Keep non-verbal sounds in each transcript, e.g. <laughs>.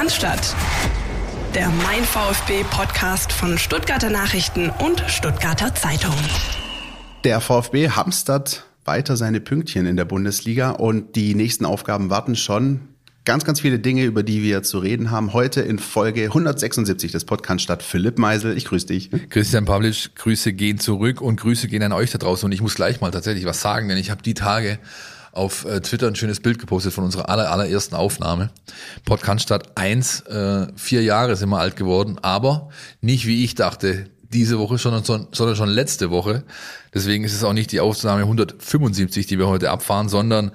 Cannstatt. Der Mein VfB Podcast von Stuttgarter Nachrichten und Stuttgarter Zeitung. Der VfB hamstert weiter seine Pünktchen in der Bundesliga und die nächsten Aufgaben warten schon. Ganz, ganz viele Dinge, über die wir zu reden haben. Heute in Folge 176 des Podcasts statt Philipp Meisel. Ich grüße dich. Christian Pavlic, Grüße gehen zurück und Grüße gehen an euch da draußen. Und ich muss gleich mal tatsächlich was sagen, denn ich habe die Tage auf äh, Twitter ein schönes Bild gepostet von unserer aller, allerersten Aufnahme. Podcast statt 1, äh, vier Jahre sind wir alt geworden, aber nicht wie ich dachte, diese Woche, sondern, sondern schon letzte Woche. Deswegen ist es auch nicht die Aufnahme 175, die wir heute abfahren, sondern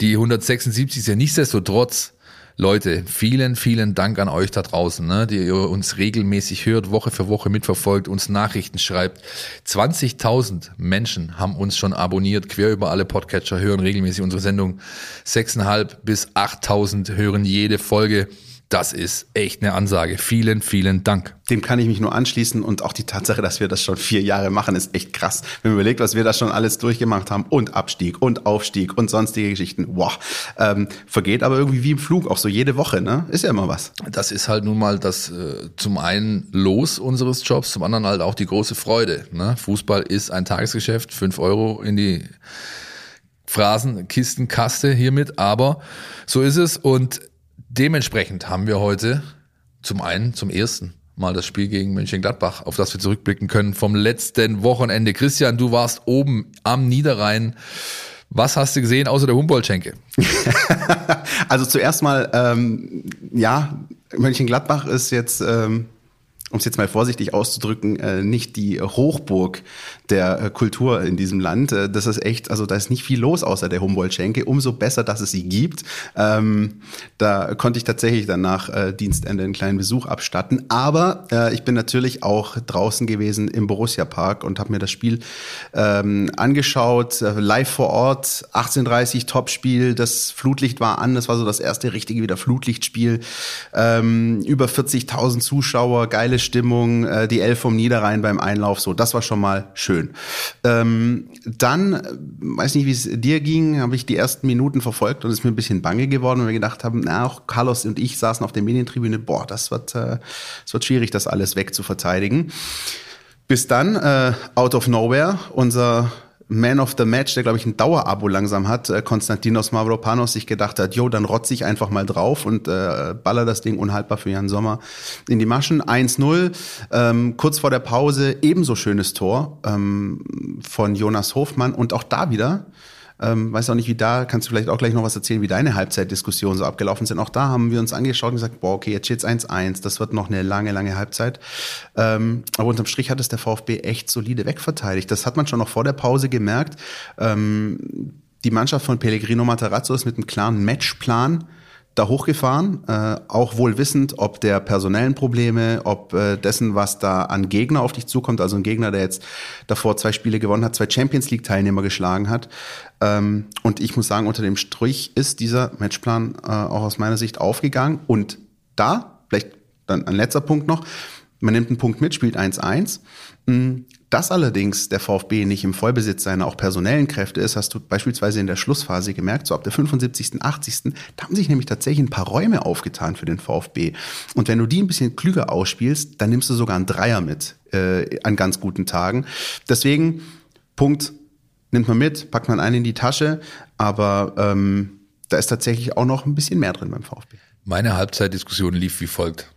die 176 ist ja nichtsdestotrotz Leute, vielen, vielen Dank an euch da draußen, ne, die ihr uns regelmäßig hört, Woche für Woche mitverfolgt, uns Nachrichten schreibt. 20.000 Menschen haben uns schon abonniert, quer über alle Podcatcher, hören regelmäßig unsere Sendung. 6.500 bis 8.000 hören jede Folge. Das ist echt eine Ansage. Vielen, vielen Dank. Dem kann ich mich nur anschließen und auch die Tatsache, dass wir das schon vier Jahre machen, ist echt krass. Wenn man überlegt, was wir da schon alles durchgemacht haben und Abstieg und Aufstieg und sonstige Geschichten. Wow. Ähm, vergeht aber irgendwie wie im Flug, auch so jede Woche, ne? Ist ja immer was. Das ist halt nun mal das äh, zum einen Los unseres Jobs, zum anderen halt auch die große Freude. Ne? Fußball ist ein Tagesgeschäft, fünf Euro in die Phrasenkistenkaste hiermit, aber so ist es und Dementsprechend haben wir heute zum einen, zum ersten Mal das Spiel gegen Mönchengladbach, auf das wir zurückblicken können vom letzten Wochenende. Christian, du warst oben am Niederrhein. Was hast du gesehen außer der Humboldt-Schenke? <laughs> also zuerst mal, ähm, ja, Mönchengladbach ist jetzt ähm, um es jetzt mal vorsichtig auszudrücken, äh, nicht die Hochburg der äh, Kultur in diesem Land. Äh, das ist echt, also da ist nicht viel los außer der Humboldt-Schenke. Umso besser, dass es sie gibt. Ähm, da konnte ich tatsächlich dann nach Dienstende einen kleinen Besuch abstatten. Aber ich bin natürlich auch draußen gewesen im Borussia-Park und habe mir das Spiel ähm, angeschaut, live vor Ort, 18.30 Topspiel, das Flutlicht war an, das war so das erste richtige wieder Flutlichtspiel. Ähm, über 40.000 Zuschauer, geile Stimmung, äh, die Elf vom Niederrhein beim Einlauf, so, das war schon mal schön. Ähm, dann, äh, weiß nicht, wie es dir ging, habe ich die ersten Minuten verfolgt und es ist mir ein bisschen bange geworden, weil wir gedacht haben, na, auch Carlos und ich saßen auf der Medientribüne, boah, das wird, äh, das wird schwierig, das alles wegzuverteidigen. Bis dann, äh, out of nowhere, unser man of the Match, der glaube ich ein Dauerabo langsam hat, äh, Konstantinos Mavropanos sich gedacht hat, jo, dann rotze ich einfach mal drauf und äh, baller das Ding unhaltbar für Jan Sommer in die Maschen. 1-0, ähm, kurz vor der Pause ebenso schönes Tor ähm, von Jonas Hofmann und auch da wieder ähm, weiß auch nicht, wie da, kannst du vielleicht auch gleich noch was erzählen, wie deine Halbzeitdiskussionen so abgelaufen sind. Auch da haben wir uns angeschaut und gesagt, boah, okay, jetzt steht's 1-1, das wird noch eine lange, lange Halbzeit. Ähm, aber unterm Strich hat es der VfB echt solide wegverteidigt. Das hat man schon noch vor der Pause gemerkt. Ähm, die Mannschaft von Pellegrino Matarazzo ist mit einem klaren Matchplan da hochgefahren, äh, auch wohl wissend, ob der personellen Probleme, ob äh, dessen, was da an Gegner auf dich zukommt, also ein Gegner, der jetzt davor zwei Spiele gewonnen hat, zwei Champions League Teilnehmer geschlagen hat. Ähm, und ich muss sagen, unter dem Strich ist dieser Matchplan äh, auch aus meiner Sicht aufgegangen. Und da, vielleicht dann ein letzter Punkt noch, man nimmt einen Punkt mit, spielt 1-1. Dass allerdings der VfB nicht im Vollbesitz seiner auch personellen Kräfte ist, hast du beispielsweise in der Schlussphase gemerkt, so ab der 75., 80. Da haben sich nämlich tatsächlich ein paar Räume aufgetan für den VfB. Und wenn du die ein bisschen klüger ausspielst, dann nimmst du sogar einen Dreier mit äh, an ganz guten Tagen. Deswegen, Punkt, nimmt man mit, packt man einen in die Tasche, aber ähm, da ist tatsächlich auch noch ein bisschen mehr drin beim VfB. Meine Halbzeitdiskussion lief wie folgt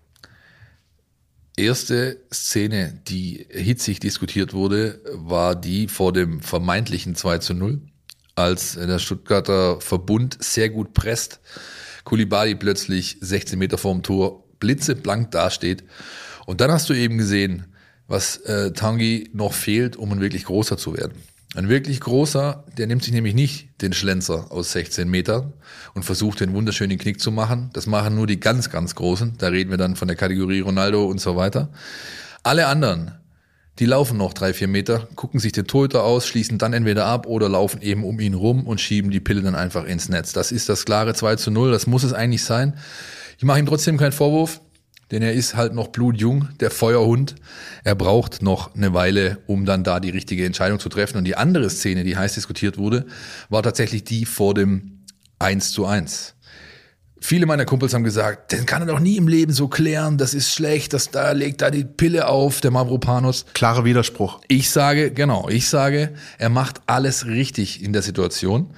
erste Szene, die hitzig diskutiert wurde, war die vor dem vermeintlichen 2 zu 0, als der Stuttgarter Verbund sehr gut presst. Kulibali plötzlich 16 Meter vorm Tor blitzeblank dasteht. Und dann hast du eben gesehen, was äh, Tangi noch fehlt, um ein wirklich großer zu werden. Ein wirklich großer, der nimmt sich nämlich nicht den Schlenzer aus 16 Metern und versucht den wunderschönen Knick zu machen. Das machen nur die ganz, ganz Großen. Da reden wir dann von der Kategorie Ronaldo und so weiter. Alle anderen, die laufen noch drei, vier Meter, gucken sich den Torhüter aus, schließen dann entweder ab oder laufen eben um ihn rum und schieben die Pille dann einfach ins Netz. Das ist das klare 2 zu 0. Das muss es eigentlich sein. Ich mache ihm trotzdem keinen Vorwurf denn er ist halt noch blutjung, der Feuerhund. Er braucht noch eine Weile, um dann da die richtige Entscheidung zu treffen. Und die andere Szene, die heiß diskutiert wurde, war tatsächlich die vor dem 1 zu 1. Viele meiner Kumpels haben gesagt, den kann er doch nie im Leben so klären, das ist schlecht, das da legt da die Pille auf, der Mavropanos. Klarer Widerspruch. Ich sage, genau, ich sage, er macht alles richtig in der Situation.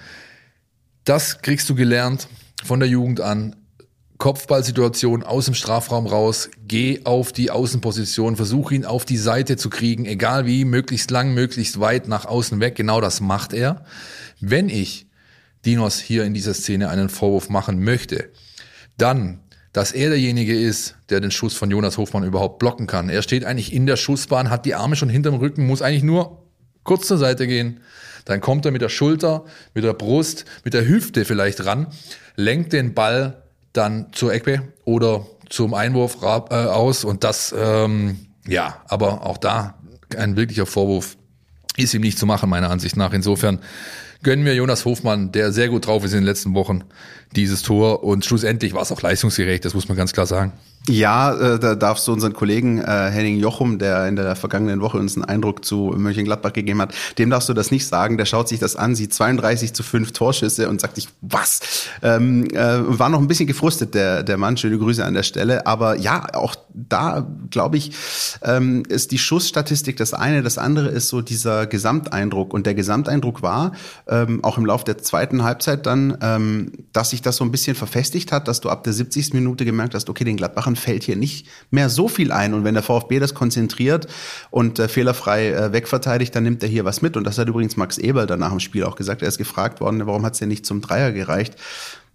Das kriegst du gelernt von der Jugend an. Kopfballsituation aus dem Strafraum raus, geh auf die Außenposition, versuch ihn auf die Seite zu kriegen, egal wie, möglichst lang, möglichst weit nach außen weg. Genau das macht er. Wenn ich Dinos hier in dieser Szene einen Vorwurf machen möchte, dann, dass er derjenige ist, der den Schuss von Jonas Hofmann überhaupt blocken kann. Er steht eigentlich in der Schussbahn, hat die Arme schon hinterm Rücken, muss eigentlich nur kurz zur Seite gehen. Dann kommt er mit der Schulter, mit der Brust, mit der Hüfte vielleicht ran, lenkt den Ball dann zur Ecke oder zum Einwurf äh, aus und das, ähm, ja, aber auch da ein wirklicher Vorwurf ist ihm nicht zu machen, meiner Ansicht nach. Insofern gönnen wir Jonas Hofmann, der sehr gut drauf ist in den letzten Wochen, dieses Tor. Und schlussendlich war es auch leistungsgerecht, das muss man ganz klar sagen. Ja, äh, da darfst du unseren Kollegen äh, Henning Jochum, der in der vergangenen Woche uns einen Eindruck zu Mönchengladbach gegeben hat, dem darfst du das nicht sagen. Der schaut sich das an, sieht 32 zu 5 Torschüsse und sagt sich, was? Ähm, äh, war noch ein bisschen gefrustet, der, der Mann. Schöne Grüße an der Stelle. Aber ja, auch da, glaube ich, ähm, ist die Schussstatistik das eine. Das andere ist so dieser Gesamteindruck. Und der Gesamteindruck war, ähm, auch im Laufe der zweiten Halbzeit dann, ähm, dass sich das so ein bisschen verfestigt hat, dass du ab der 70. Minute gemerkt hast, okay, den Gladbachern fällt hier nicht mehr so viel ein. Und wenn der VfB das konzentriert und äh, fehlerfrei äh, wegverteidigt, dann nimmt er hier was mit. Und das hat übrigens Max Eberl dann nach dem Spiel auch gesagt. Er ist gefragt worden, warum hat es denn nicht zum Dreier gereicht?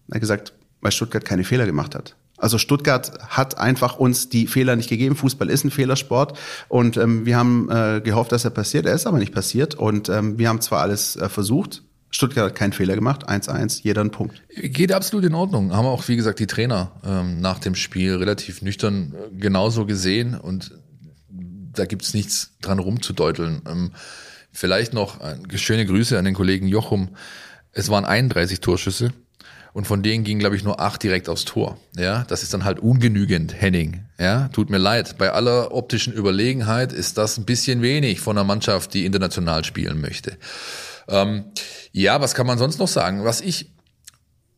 Er hat gesagt, weil Stuttgart keine Fehler gemacht hat. Also Stuttgart hat einfach uns die Fehler nicht gegeben. Fußball ist ein Fehlersport und ähm, wir haben äh, gehofft, dass er passiert. Er ist aber nicht passiert und ähm, wir haben zwar alles äh, versucht, Stuttgart hat keinen Fehler gemacht, 1-1, jeder ein Punkt. Geht absolut in Ordnung. Haben auch, wie gesagt, die Trainer ähm, nach dem Spiel relativ nüchtern äh, genauso gesehen und da gibt's nichts dran rumzudeuteln. Ähm, vielleicht noch äh, schöne Grüße an den Kollegen Jochum. Es waren 31 Torschüsse und von denen gingen, glaube ich, nur acht direkt aufs Tor. Ja, das ist dann halt ungenügend, Henning. Ja, tut mir leid. Bei aller optischen Überlegenheit ist das ein bisschen wenig von einer Mannschaft, die international spielen möchte. Ähm, ja, was kann man sonst noch sagen? Was ich,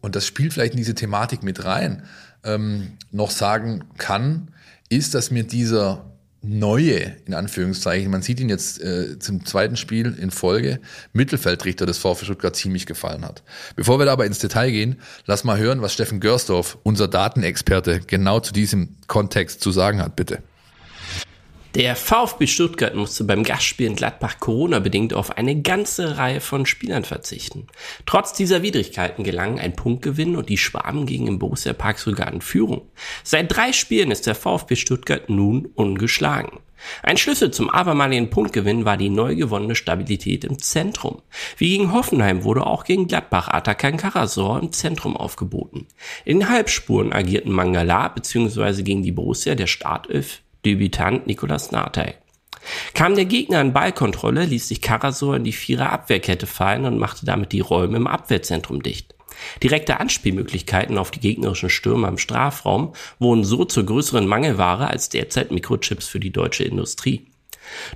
und das spielt vielleicht in diese Thematik mit rein, ähm, noch sagen kann, ist, dass mir dieser neue, in Anführungszeichen, man sieht ihn jetzt äh, zum zweiten Spiel in Folge, Mittelfeldrichter des VfB Stuttgart ziemlich gefallen hat. Bevor wir da aber ins Detail gehen, lass mal hören, was Steffen Görsdorf, unser Datenexperte, genau zu diesem Kontext zu sagen hat, bitte. Der VfB Stuttgart musste beim Gastspiel in Gladbach Corona-bedingt auf eine ganze Reihe von Spielern verzichten. Trotz dieser Widrigkeiten gelang ein Punktgewinn und die Schwaben gingen im Borussia Park sogar in Führung. Seit drei Spielen ist der VfB Stuttgart nun ungeschlagen. Ein Schlüssel zum abermaligen Punktgewinn war die neu gewonnene Stabilität im Zentrum. Wie gegen Hoffenheim wurde auch gegen Gladbach Atakan Karasor im Zentrum aufgeboten. In Halbspuren agierten Mangala bzw. gegen die Borussia der Startelf Debütant Nicolas Nartey. Kam der Gegner in Ballkontrolle, ließ sich Karasor in die Vierer Abwehrkette fallen und machte damit die Räume im Abwehrzentrum dicht. Direkte Anspielmöglichkeiten auf die gegnerischen Stürmer im Strafraum wurden so zur größeren Mangelware als derzeit Mikrochips für die deutsche Industrie.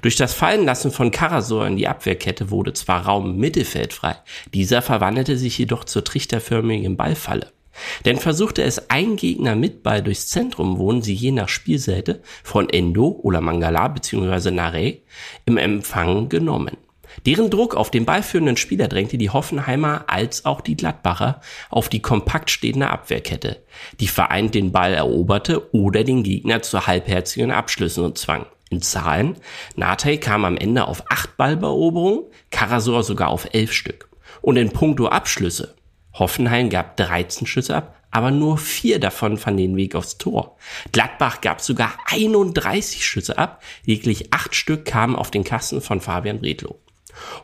Durch das Fallenlassen von Karasor in die Abwehrkette wurde zwar Raum Mittelfeld frei, dieser verwandelte sich jedoch zur trichterförmigen Ballfalle. Denn versuchte es ein Gegner mit Ball durchs Zentrum, wurden sie je nach Spielseite von Endo oder Mangala bzw. Nare im Empfang genommen. Deren Druck auf den ballführenden Spieler drängte die Hoffenheimer als auch die Gladbacher auf die kompakt stehende Abwehrkette, die vereint den Ball eroberte oder den Gegner zu halbherzigen Abschlüssen und zwang. In Zahlen, Natei kam am Ende auf acht Ballberoberungen, Karasor sogar auf elf Stück. Und in puncto Abschlüsse Hoffenheim gab 13 Schüsse ab, aber nur vier davon fanden den Weg aufs Tor. Gladbach gab sogar 31 Schüsse ab, lediglich acht Stück kamen auf den Kasten von Fabian Bredlow.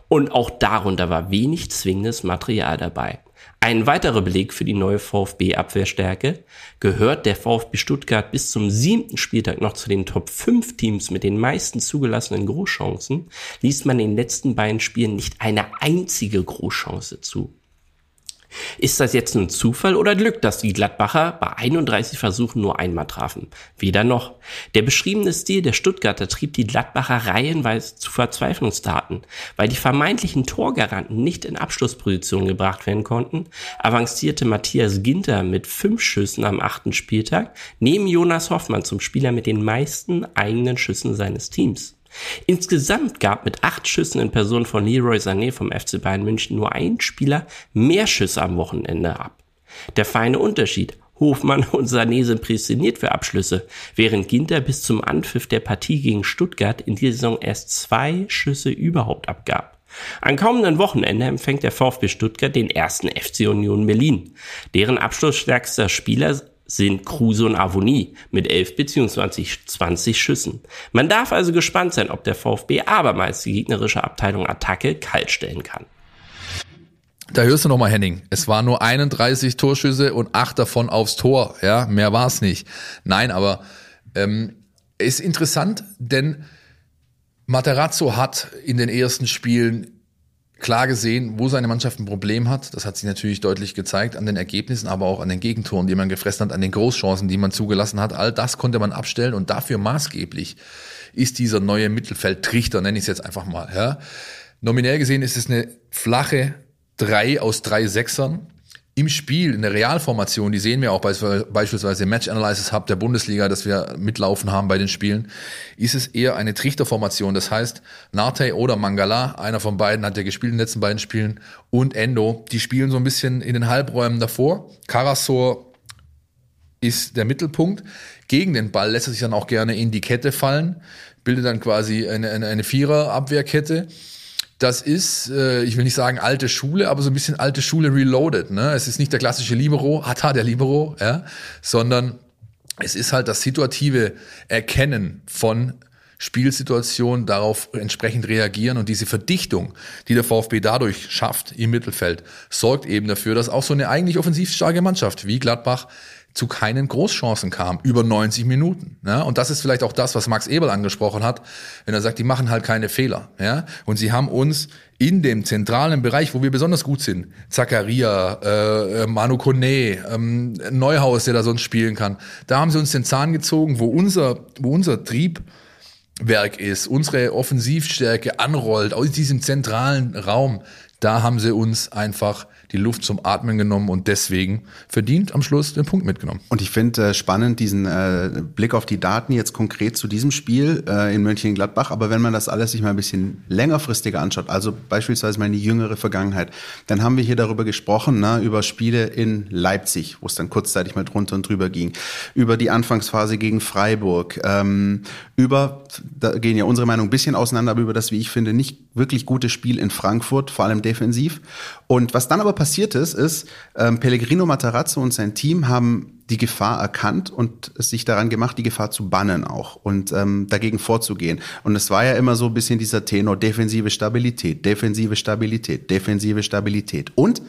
Und auch darunter war wenig zwingendes Material dabei. Ein weiterer Beleg für die neue VfB-Abwehrstärke gehört der VfB Stuttgart bis zum siebten Spieltag noch zu den Top 5 Teams mit den meisten zugelassenen Großchancen, ließ man in den letzten beiden Spielen nicht eine einzige Großchance zu. Ist das jetzt ein Zufall oder Glück, dass die Gladbacher bei 31 Versuchen nur einmal trafen? Weder noch. Der beschriebene Stil der Stuttgarter trieb die Gladbacher reihenweise zu Verzweiflungstaten. Weil die vermeintlichen Torgaranten nicht in Abschlussposition gebracht werden konnten, avancierte Matthias Ginter mit fünf Schüssen am achten Spieltag neben Jonas Hoffmann zum Spieler mit den meisten eigenen Schüssen seines Teams. Insgesamt gab mit acht Schüssen in Person von Leroy Sané vom FC Bayern München nur ein Spieler mehr Schüsse am Wochenende ab. Der feine Unterschied. Hofmann und Sané sind prädestiniert für Abschlüsse, während Ginter bis zum Anpfiff der Partie gegen Stuttgart in dieser Saison erst zwei Schüsse überhaupt abgab. Am kommenden Wochenende empfängt der VfB Stuttgart den ersten FC Union Berlin. Deren abschlussstärkster Spieler sind Kruse und Avonie mit 11 bzw. 20 Schüssen. Man darf also gespannt sein, ob der VfB abermals die gegnerische Abteilung Attacke kaltstellen kann. Da hörst du nochmal, Henning. Es waren nur 31 Torschüsse und acht davon aufs Tor. Ja, mehr war es nicht. Nein, aber ähm, ist interessant, denn Materazzo hat in den ersten Spielen klar gesehen, wo seine Mannschaft ein Problem hat. Das hat sich natürlich deutlich gezeigt an den Ergebnissen, aber auch an den Gegentoren, die man gefressen hat, an den Großchancen, die man zugelassen hat. All das konnte man abstellen und dafür maßgeblich ist dieser neue Mittelfeldtrichter, nenne ich es jetzt einfach mal. Ja. Nominell gesehen ist es eine flache drei aus drei Sechsern im Spiel, in der Realformation, die sehen wir auch beispielsweise im Match Analysis Hub der Bundesliga, dass wir mitlaufen haben bei den Spielen, ist es eher eine Trichterformation. Das heißt, Narte oder Mangala, einer von beiden hat ja gespielt in den letzten beiden Spielen, und Endo, die spielen so ein bisschen in den Halbräumen davor. Karasor ist der Mittelpunkt. Gegen den Ball lässt er sich dann auch gerne in die Kette fallen, bildet dann quasi eine, eine, eine Vierer-Abwehrkette das ist, äh, ich will nicht sagen alte Schule, aber so ein bisschen alte Schule reloaded. Ne? Es ist nicht der klassische Libero, Hata der Libero, ja? sondern es ist halt das situative Erkennen von Spielsituationen, darauf entsprechend reagieren und diese Verdichtung, die der VfB dadurch schafft im Mittelfeld, sorgt eben dafür, dass auch so eine eigentlich offensiv starke Mannschaft wie Gladbach zu keinen Großchancen kam, über 90 Minuten. Ja? Und das ist vielleicht auch das, was Max Ebel angesprochen hat, wenn er sagt, die machen halt keine Fehler. Ja? Und sie haben uns in dem zentralen Bereich, wo wir besonders gut sind, Zakaria, äh, Manu Kone, ähm, Neuhaus, der da sonst spielen kann, da haben sie uns den Zahn gezogen, wo unser, wo unser Triebwerk ist, unsere Offensivstärke anrollt, aus diesem zentralen Raum, da haben sie uns einfach die Luft zum Atmen genommen und deswegen verdient am Schluss den Punkt mitgenommen. Und ich finde äh, spannend diesen äh, Blick auf die Daten jetzt konkret zu diesem Spiel äh, in Mönchengladbach. Aber wenn man das alles sich mal ein bisschen längerfristiger anschaut, also beispielsweise mal in die jüngere Vergangenheit, dann haben wir hier darüber gesprochen, ne, über Spiele in Leipzig, wo es dann kurzzeitig mal drunter und drüber ging, über die Anfangsphase gegen Freiburg, ähm, über, da gehen ja unsere Meinung ein bisschen auseinander, aber über das, wie ich finde, nicht wirklich gute Spiel in Frankfurt, vor allem defensiv. Und was dann aber passiert ist, ist, ähm, Pellegrino Matarazzo und sein Team haben die Gefahr erkannt und es sich daran gemacht, die Gefahr zu bannen auch und ähm, dagegen vorzugehen. Und es war ja immer so ein bisschen dieser Tenor defensive Stabilität, defensive Stabilität, defensive Stabilität. Und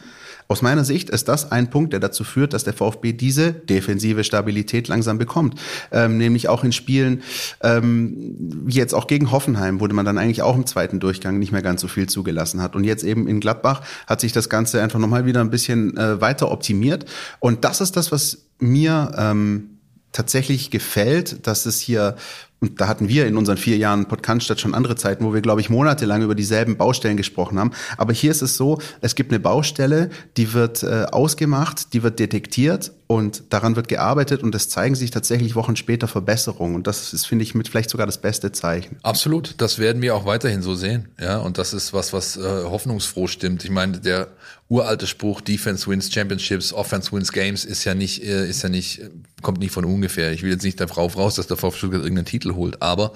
aus meiner Sicht ist das ein Punkt, der dazu führt, dass der VfB diese defensive Stabilität langsam bekommt. Ähm, nämlich auch in Spielen, ähm, jetzt auch gegen Hoffenheim, wo man dann eigentlich auch im zweiten Durchgang nicht mehr ganz so viel zugelassen hat. Und jetzt eben in Gladbach hat sich das Ganze einfach nochmal wieder ein bisschen äh, weiter optimiert. Und das ist das, was mir ähm, tatsächlich gefällt, dass es hier und da hatten wir in unseren vier Jahren Podcast schon andere Zeiten, wo wir, glaube ich, monatelang über dieselben Baustellen gesprochen haben. Aber hier ist es so, es gibt eine Baustelle, die wird äh, ausgemacht, die wird detektiert und daran wird gearbeitet und es zeigen sich tatsächlich Wochen später Verbesserungen. Und das ist, finde ich, mit vielleicht sogar das beste Zeichen. Absolut. Das werden wir auch weiterhin so sehen. Ja, und das ist was, was äh, hoffnungsfroh stimmt. Ich meine, der uralte Spruch Defense wins Championships, Offense wins Games ist ja nicht, äh, ist ja nicht, kommt nicht von ungefähr. Ich will jetzt nicht darauf raus, dass der VfB Stuttgart irgendeinen Titel holt, aber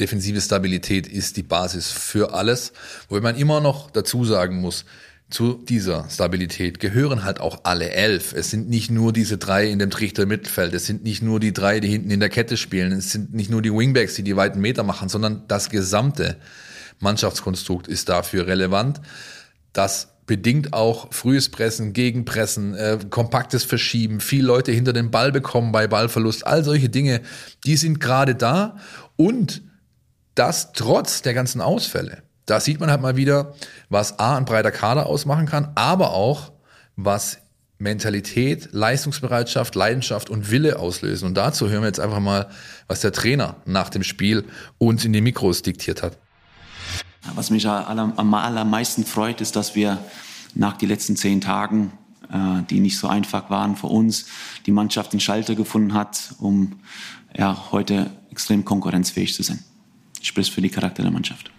defensive Stabilität ist die Basis für alles, wo man immer noch dazu sagen muss, zu dieser Stabilität gehören halt auch alle elf. Es sind nicht nur diese drei in dem Trichter Mittelfeld, es sind nicht nur die drei, die hinten in der Kette spielen, es sind nicht nur die Wingbacks, die die weiten Meter machen, sondern das gesamte Mannschaftskonstrukt ist dafür relevant. Das bedingt auch frühes Pressen, Gegenpressen, äh, kompaktes Verschieben, viel Leute hinter den Ball bekommen bei Ballverlust, all solche Dinge, die sind gerade da und das trotz der ganzen Ausfälle da sieht man halt mal wieder, was A, ein breiter Kader ausmachen kann, aber auch, was Mentalität, Leistungsbereitschaft, Leidenschaft und Wille auslösen. Und dazu hören wir jetzt einfach mal, was der Trainer nach dem Spiel uns in die Mikros diktiert hat. Was mich am allermeisten freut, ist, dass wir nach den letzten zehn Tagen, äh, die nicht so einfach waren für uns, die Mannschaft den Schalter gefunden hat, um ja, heute extrem konkurrenzfähig zu sein. Sprich für die Charakter der Mannschaft.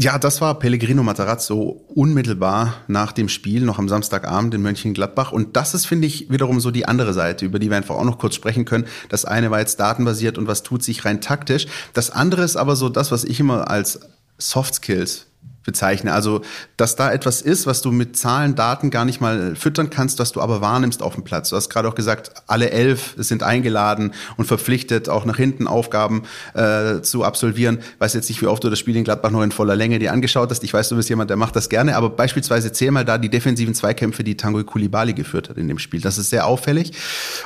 Ja, das war Pellegrino Matarazzo unmittelbar nach dem Spiel, noch am Samstagabend in Mönchengladbach. Und das ist, finde ich, wiederum so die andere Seite, über die wir einfach auch noch kurz sprechen können. Das eine war jetzt datenbasiert und was tut sich rein taktisch. Das andere ist aber so das, was ich immer als Soft Skills bezeichne. Also, dass da etwas ist, was du mit Zahlen, Daten gar nicht mal füttern kannst, was du aber wahrnimmst auf dem Platz. Du hast gerade auch gesagt, alle elf sind eingeladen und verpflichtet, auch nach hinten Aufgaben äh, zu absolvieren. Ich weiß jetzt nicht, wie oft du das Spiel in Gladbach noch in voller Länge dir angeschaut hast. Ich weiß, du bist jemand, der macht das gerne, aber beispielsweise zähl mal da die defensiven Zweikämpfe, die Tango Kulibali geführt hat in dem Spiel. Das ist sehr auffällig.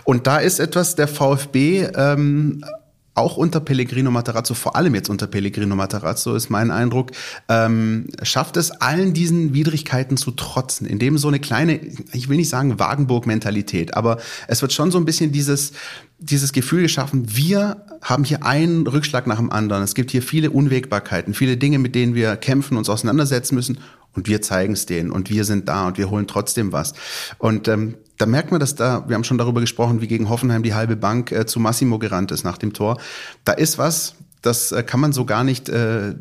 Und da ist etwas der VfB ähm, auch unter Pellegrino Matarazzo, vor allem jetzt unter Pellegrino Matarazzo, ist mein Eindruck, ähm, schafft es allen diesen Widrigkeiten zu trotzen, indem so eine kleine, ich will nicht sagen Wagenburg-Mentalität, aber es wird schon so ein bisschen dieses, dieses Gefühl geschaffen, wir haben hier einen Rückschlag nach dem anderen. Es gibt hier viele Unwägbarkeiten, viele Dinge, mit denen wir kämpfen, uns auseinandersetzen müssen und wir zeigen es denen und wir sind da und wir holen trotzdem was. Und ähm, da merkt man, dass da, wir haben schon darüber gesprochen, wie gegen Hoffenheim die halbe Bank äh, zu Massimo gerannt ist nach dem Tor. Da ist was, das äh, kann man so gar nicht äh,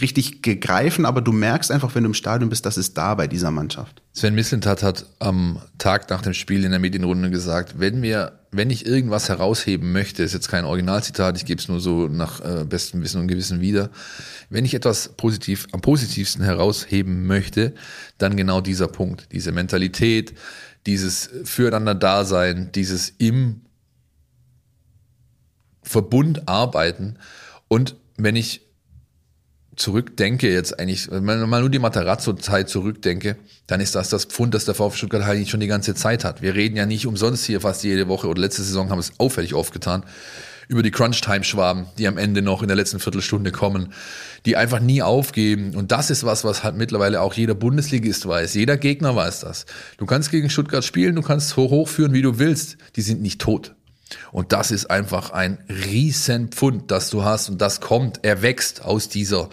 richtig gegreifen, aber du merkst einfach, wenn du im Stadion bist, das ist da bei dieser Mannschaft. Sven Mislintat hat am Tag nach dem Spiel in der Medienrunde gesagt, wenn wir, wenn ich irgendwas herausheben möchte, ist jetzt kein Originalzitat, ich gebe es nur so nach äh, bestem Wissen und Gewissen wieder, wenn ich etwas positiv, am positivsten herausheben möchte, dann genau dieser Punkt, diese Mentalität, dieses Füreinander-Dasein, dieses im Verbund arbeiten. Und wenn ich zurückdenke, jetzt eigentlich, wenn man mal nur die Materazzo-Zeit zurückdenke, dann ist das das Pfund, das der VfB Stuttgart eigentlich schon die ganze Zeit hat. Wir reden ja nicht umsonst hier fast jede Woche oder letzte Saison haben es auffällig aufgetan über die Crunch-Time-Schwaben, die am Ende noch in der letzten Viertelstunde kommen, die einfach nie aufgeben. Und das ist was, was halt mittlerweile auch jeder Bundesligist weiß. Jeder Gegner weiß das. Du kannst gegen Stuttgart spielen, du kannst hoch hochführen, wie du willst. Die sind nicht tot. Und das ist einfach ein Riesenpfund, das du hast und das kommt, er wächst aus dieser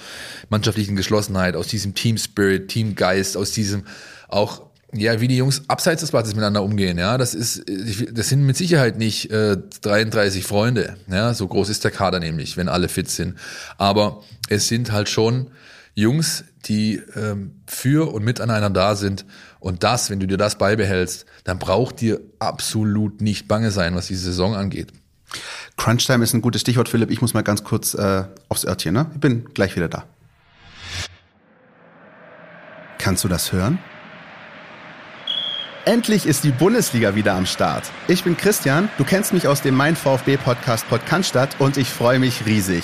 mannschaftlichen Geschlossenheit, aus diesem Team Spirit, Teamgeist, aus diesem auch ja, wie die Jungs abseits des Platzes miteinander umgehen, ja, das ist, das sind mit Sicherheit nicht äh, 33 Freunde, ja, so groß ist der Kader nämlich, wenn alle fit sind. Aber es sind halt schon Jungs, die ähm, für und miteinander da sind. Und das, wenn du dir das beibehältst, dann braucht dir absolut nicht bange sein, was die Saison angeht. Crunchtime ist ein gutes Stichwort, Philipp. Ich muss mal ganz kurz äh, aufs Örtchen, ne? Ich bin gleich wieder da. Kannst du das hören? Endlich ist die Bundesliga wieder am Start. Ich bin Christian, du kennst mich aus dem Mein VfB Podcast Podcast und ich freue mich riesig.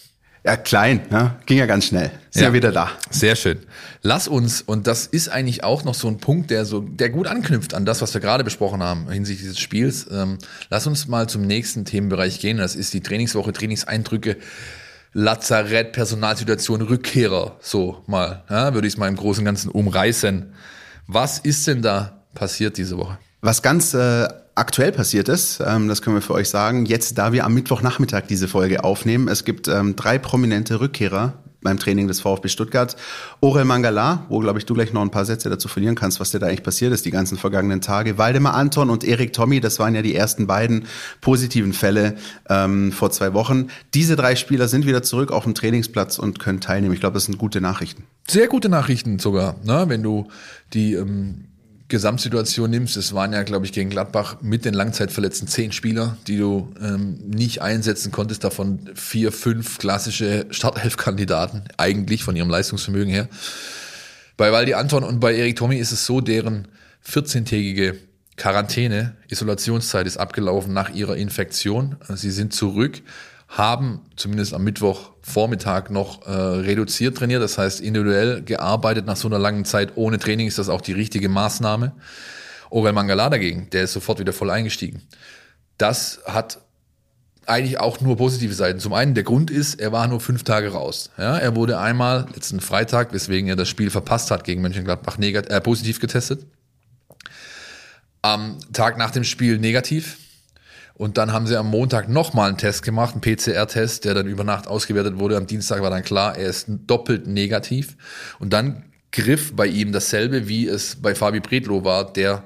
Ja, klein, ja. ging ja ganz schnell. Sind ja. ja wieder da. Sehr schön. Lass uns, und das ist eigentlich auch noch so ein Punkt, der so, der gut anknüpft an das, was wir gerade besprochen haben hinsichtlich dieses Spiels. Ähm, lass uns mal zum nächsten Themenbereich gehen. Das ist die Trainingswoche, Trainingseindrücke. Lazarett, Personalsituation, Rückkehrer, so mal, ja, würde ich es mal im Großen und Ganzen umreißen. Was ist denn da passiert diese Woche? Was ganz äh, aktuell passiert ist, ähm, das können wir für euch sagen, jetzt da wir am Mittwochnachmittag diese Folge aufnehmen, es gibt ähm, drei prominente Rückkehrer beim Training des VfB Stuttgart. Orel Mangala, wo, glaube ich, du gleich noch ein paar Sätze dazu verlieren kannst, was dir da eigentlich passiert ist die ganzen vergangenen Tage. Waldemar Anton und Erik Tommy, das waren ja die ersten beiden positiven Fälle ähm, vor zwei Wochen. Diese drei Spieler sind wieder zurück auf dem Trainingsplatz und können teilnehmen. Ich glaube, das sind gute Nachrichten. Sehr gute Nachrichten sogar, ne? wenn du die ähm Gesamtsituation nimmst, es waren ja, glaube ich, gegen Gladbach mit den Langzeitverletzten zehn Spieler, die du ähm, nicht einsetzen konntest, davon vier, fünf klassische Startelf-Kandidaten, eigentlich von ihrem Leistungsvermögen her. Bei Waldi Anton und bei Erik Tommy ist es so, deren 14-tägige Quarantäne, Isolationszeit ist abgelaufen nach ihrer Infektion. Sie sind zurück, haben zumindest am Mittwochvormittag noch äh, reduziert trainiert, das heißt individuell gearbeitet. Nach so einer langen Zeit ohne Training ist das auch die richtige Maßnahme. Orel Mangala dagegen, der ist sofort wieder voll eingestiegen. Das hat eigentlich auch nur positive Seiten. Zum einen, der Grund ist, er war nur fünf Tage raus. Ja, er wurde einmal letzten Freitag, weswegen er das Spiel verpasst hat gegen Mönchengladbach, negativ, äh, positiv getestet. Am Tag nach dem Spiel negativ. Und dann haben sie am Montag nochmal einen Test gemacht, einen PCR-Test, der dann über Nacht ausgewertet wurde. Am Dienstag war dann klar, er ist doppelt negativ. Und dann griff bei ihm dasselbe, wie es bei Fabi Bredlow war, der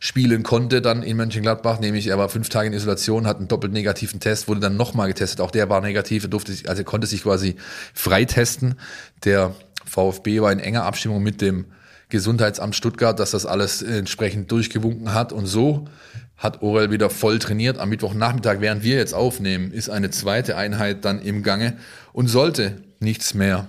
spielen konnte dann in Mönchengladbach, nämlich er war fünf Tage in Isolation, hat einen doppelt negativen Test, wurde dann nochmal getestet, auch der war negativ, er durfte, also er konnte sich quasi freitesten. Der VfB war in enger Abstimmung mit dem Gesundheitsamt Stuttgart, dass das alles entsprechend durchgewunken hat und so hat Orel wieder voll trainiert. Am Mittwochnachmittag, während wir jetzt aufnehmen, ist eine zweite Einheit dann im Gange und sollte nichts mehr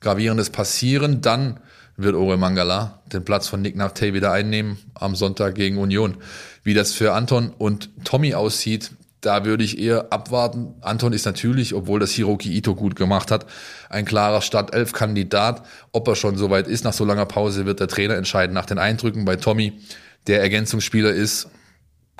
Gravierendes passieren, dann wird Ore Mangala den Platz von Nick Naftey wieder einnehmen am Sonntag gegen Union. Wie das für Anton und Tommy aussieht, da würde ich eher abwarten. Anton ist natürlich, obwohl das Hiroki Ito gut gemacht hat, ein klarer Startelf-Kandidat. Ob er schon soweit ist nach so langer Pause, wird der Trainer entscheiden nach den Eindrücken. Bei Tommy, der Ergänzungsspieler ist,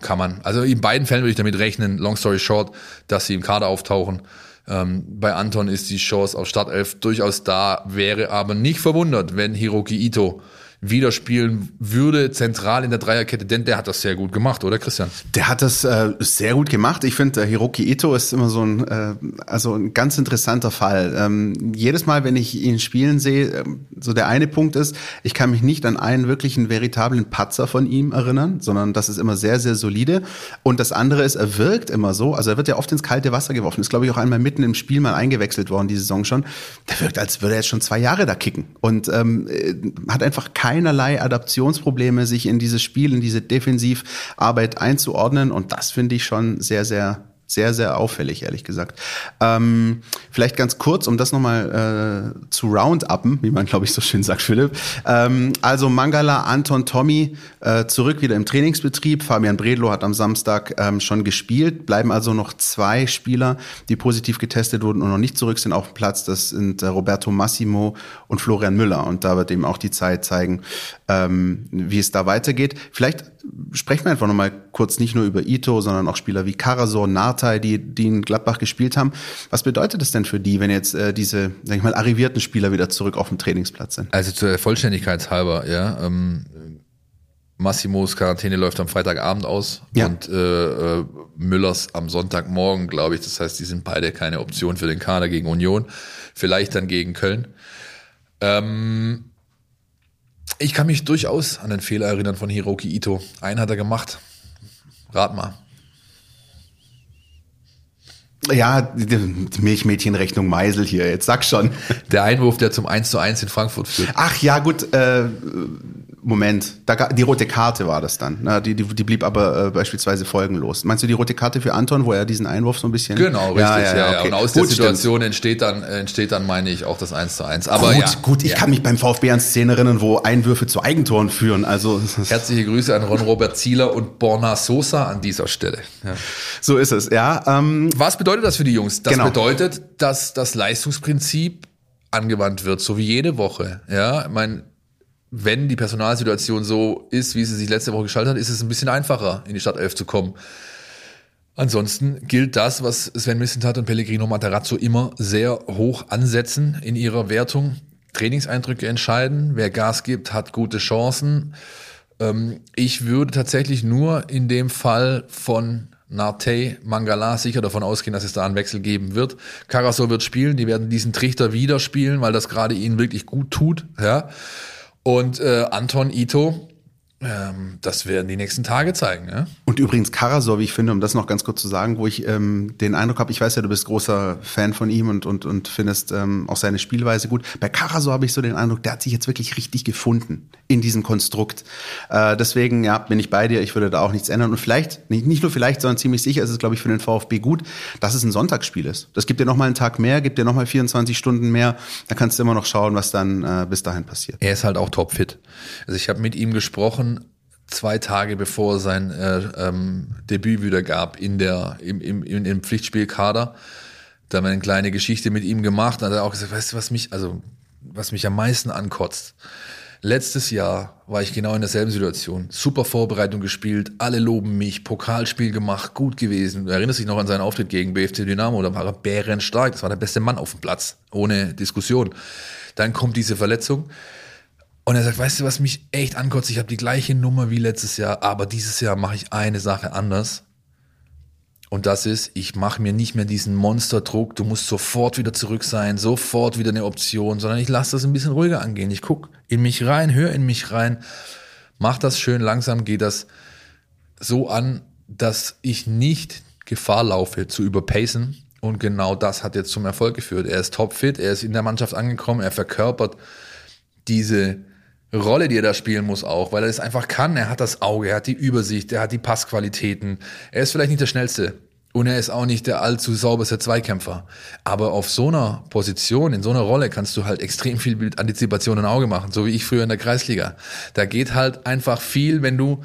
kann man. Also in beiden Fällen würde ich damit rechnen, long story short, dass sie im Kader auftauchen. Ähm, bei Anton ist die Chance auf Startelf durchaus da, wäre aber nicht verwundert, wenn Hiroki Ito wieder spielen würde, zentral in der Dreierkette, denn der hat das sehr gut gemacht, oder Christian? Der hat das äh, sehr gut gemacht. Ich finde, äh, Hiroki Ito ist immer so ein, äh, also ein ganz interessanter Fall. Ähm, jedes Mal, wenn ich ihn spielen sehe, äh, so der eine Punkt ist, ich kann mich nicht an einen wirklichen veritablen Patzer von ihm erinnern, sondern das ist immer sehr, sehr solide. Und das andere ist, er wirkt immer so, also er wird ja oft ins kalte Wasser geworfen. Ist, glaube ich, auch einmal mitten im Spiel mal eingewechselt worden, die Saison schon. Der wirkt, als würde er jetzt schon zwei Jahre da kicken und ähm, äh, hat einfach keine keinerlei Adaptionsprobleme, sich in dieses Spiel, in diese Defensivarbeit einzuordnen. Und das finde ich schon sehr, sehr sehr, sehr auffällig, ehrlich gesagt. Ähm, vielleicht ganz kurz, um das nochmal äh, zu round-uppen, wie man, glaube ich, so schön sagt, Philipp. Ähm, also Mangala, Anton, Tommy äh, zurück wieder im Trainingsbetrieb. Fabian Bredlo hat am Samstag ähm, schon gespielt. Bleiben also noch zwei Spieler, die positiv getestet wurden und noch nicht zurück sind auf dem Platz. Das sind äh, Roberto Massimo und Florian Müller. Und da wird eben auch die Zeit zeigen, ähm, wie es da weitergeht. Vielleicht sprechen wir einfach nochmal kurz nicht nur über Ito, sondern auch Spieler wie Karasor, Nartey, die, die in Gladbach gespielt haben. Was bedeutet das denn für die, wenn jetzt äh, diese, sag ich mal, arrivierten Spieler wieder zurück auf dem Trainingsplatz sind? Also zur Vollständigkeit halber, ja. Ähm, Massimos Quarantäne läuft am Freitagabend aus ja. und äh, äh, Müllers am Sonntagmorgen, glaube ich. Das heißt, die sind beide keine Option für den Kader gegen Union. Vielleicht dann gegen Köln. Ähm, ich kann mich durchaus an den Fehler erinnern von Hiroki Ito. Einen hat er gemacht. Rat mal. Ja, die Milchmädchenrechnung Meisel hier, jetzt sag schon. Der Einwurf, der zum 1 zu 1 in Frankfurt führt. Ach ja, gut, äh, Moment, da, die rote Karte war das dann. Na, die, die, die blieb aber äh, beispielsweise folgenlos. Meinst du die rote Karte für Anton, wo er diesen Einwurf so ein bisschen. Genau, richtig, ja. ja, ja, ja. Okay. Und aus gut, der Situation entsteht dann, entsteht dann, meine ich, auch das 1 zu 1. Aber gut, ja, gut, ich kann mich beim VfB an Szenen erinnern, wo Einwürfe zu Eigentoren führen. Also Herzliche Grüße an Ron Robert Zieler und Borna Sosa an dieser Stelle. So ist es, ja. Ähm, Was bedeutet das für die Jungs? Das genau. bedeutet, dass das Leistungsprinzip angewandt wird, so wie jede Woche. Ja, ich meine, wenn die Personalsituation so ist, wie sie sich letzte Woche gestaltet hat, ist es ein bisschen einfacher, in die Startelf zu kommen. Ansonsten gilt das, was Sven Missentat und Pellegrino Matarazzo immer sehr hoch ansetzen in ihrer Wertung. Trainingseindrücke entscheiden. Wer Gas gibt, hat gute Chancen. Ähm, ich würde tatsächlich nur in dem Fall von Narte, Mangala sicher davon ausgehen, dass es da einen Wechsel geben wird. Karasor wird spielen, die werden diesen Trichter wieder spielen, weil das gerade ihnen wirklich gut tut. Ja. Und äh, Anton Ito, ähm, das werden die nächsten Tage zeigen. Ja? Und übrigens Karasor, wie ich finde, um das noch ganz kurz zu sagen, wo ich ähm, den Eindruck habe, ich weiß ja, du bist großer Fan von ihm und, und, und findest ähm, auch seine Spielweise gut. Bei Karasor habe ich so den Eindruck, der hat sich jetzt wirklich richtig gefunden in diesem Konstrukt. Äh, deswegen ja, bin ich bei dir, ich würde da auch nichts ändern. Und vielleicht, nicht, nicht nur vielleicht, sondern ziemlich sicher ist es, glaube ich, für den VfB gut, dass es ein Sonntagsspiel ist. Das gibt dir nochmal einen Tag mehr, gibt dir nochmal 24 Stunden mehr. Da kannst du immer noch schauen, was dann äh, bis dahin passiert. Er ist halt auch topfit. Also ich habe mit ihm gesprochen zwei Tage bevor sein äh, ähm, Debüt wieder gab in der im, im, im Pflichtspielkader. Da haben wir eine kleine Geschichte mit ihm gemacht. Da hat er auch gesagt, weißt du, was mich, also was mich am meisten ankotzt. Letztes Jahr war ich genau in derselben Situation. Super Vorbereitung gespielt, alle loben mich, Pokalspiel gemacht, gut gewesen. Du erinnerst dich noch an seinen Auftritt gegen BFC Dynamo, da war er bärenstark, das war der beste Mann auf dem Platz, ohne Diskussion. Dann kommt diese Verletzung und er sagt, weißt du, was mich echt ankotzt? Ich habe die gleiche Nummer wie letztes Jahr, aber dieses Jahr mache ich eine Sache anders. Und das ist, ich mache mir nicht mehr diesen Monsterdruck, du musst sofort wieder zurück sein, sofort wieder eine Option, sondern ich lasse das ein bisschen ruhiger angehen. Ich guck in mich rein, höre in mich rein, mach das schön langsam, geht das so an, dass ich nicht Gefahr laufe zu überpacen. Und genau das hat jetzt zum Erfolg geführt. Er ist topfit, er ist in der Mannschaft angekommen, er verkörpert diese Rolle, die er da spielen muss auch, weil er es einfach kann. Er hat das Auge, er hat die Übersicht, er hat die Passqualitäten. Er ist vielleicht nicht der schnellste und er ist auch nicht der allzu sauberste Zweikämpfer. Aber auf so einer Position, in so einer Rolle kannst du halt extrem viel Antizipation im Auge machen, so wie ich früher in der Kreisliga. Da geht halt einfach viel, wenn du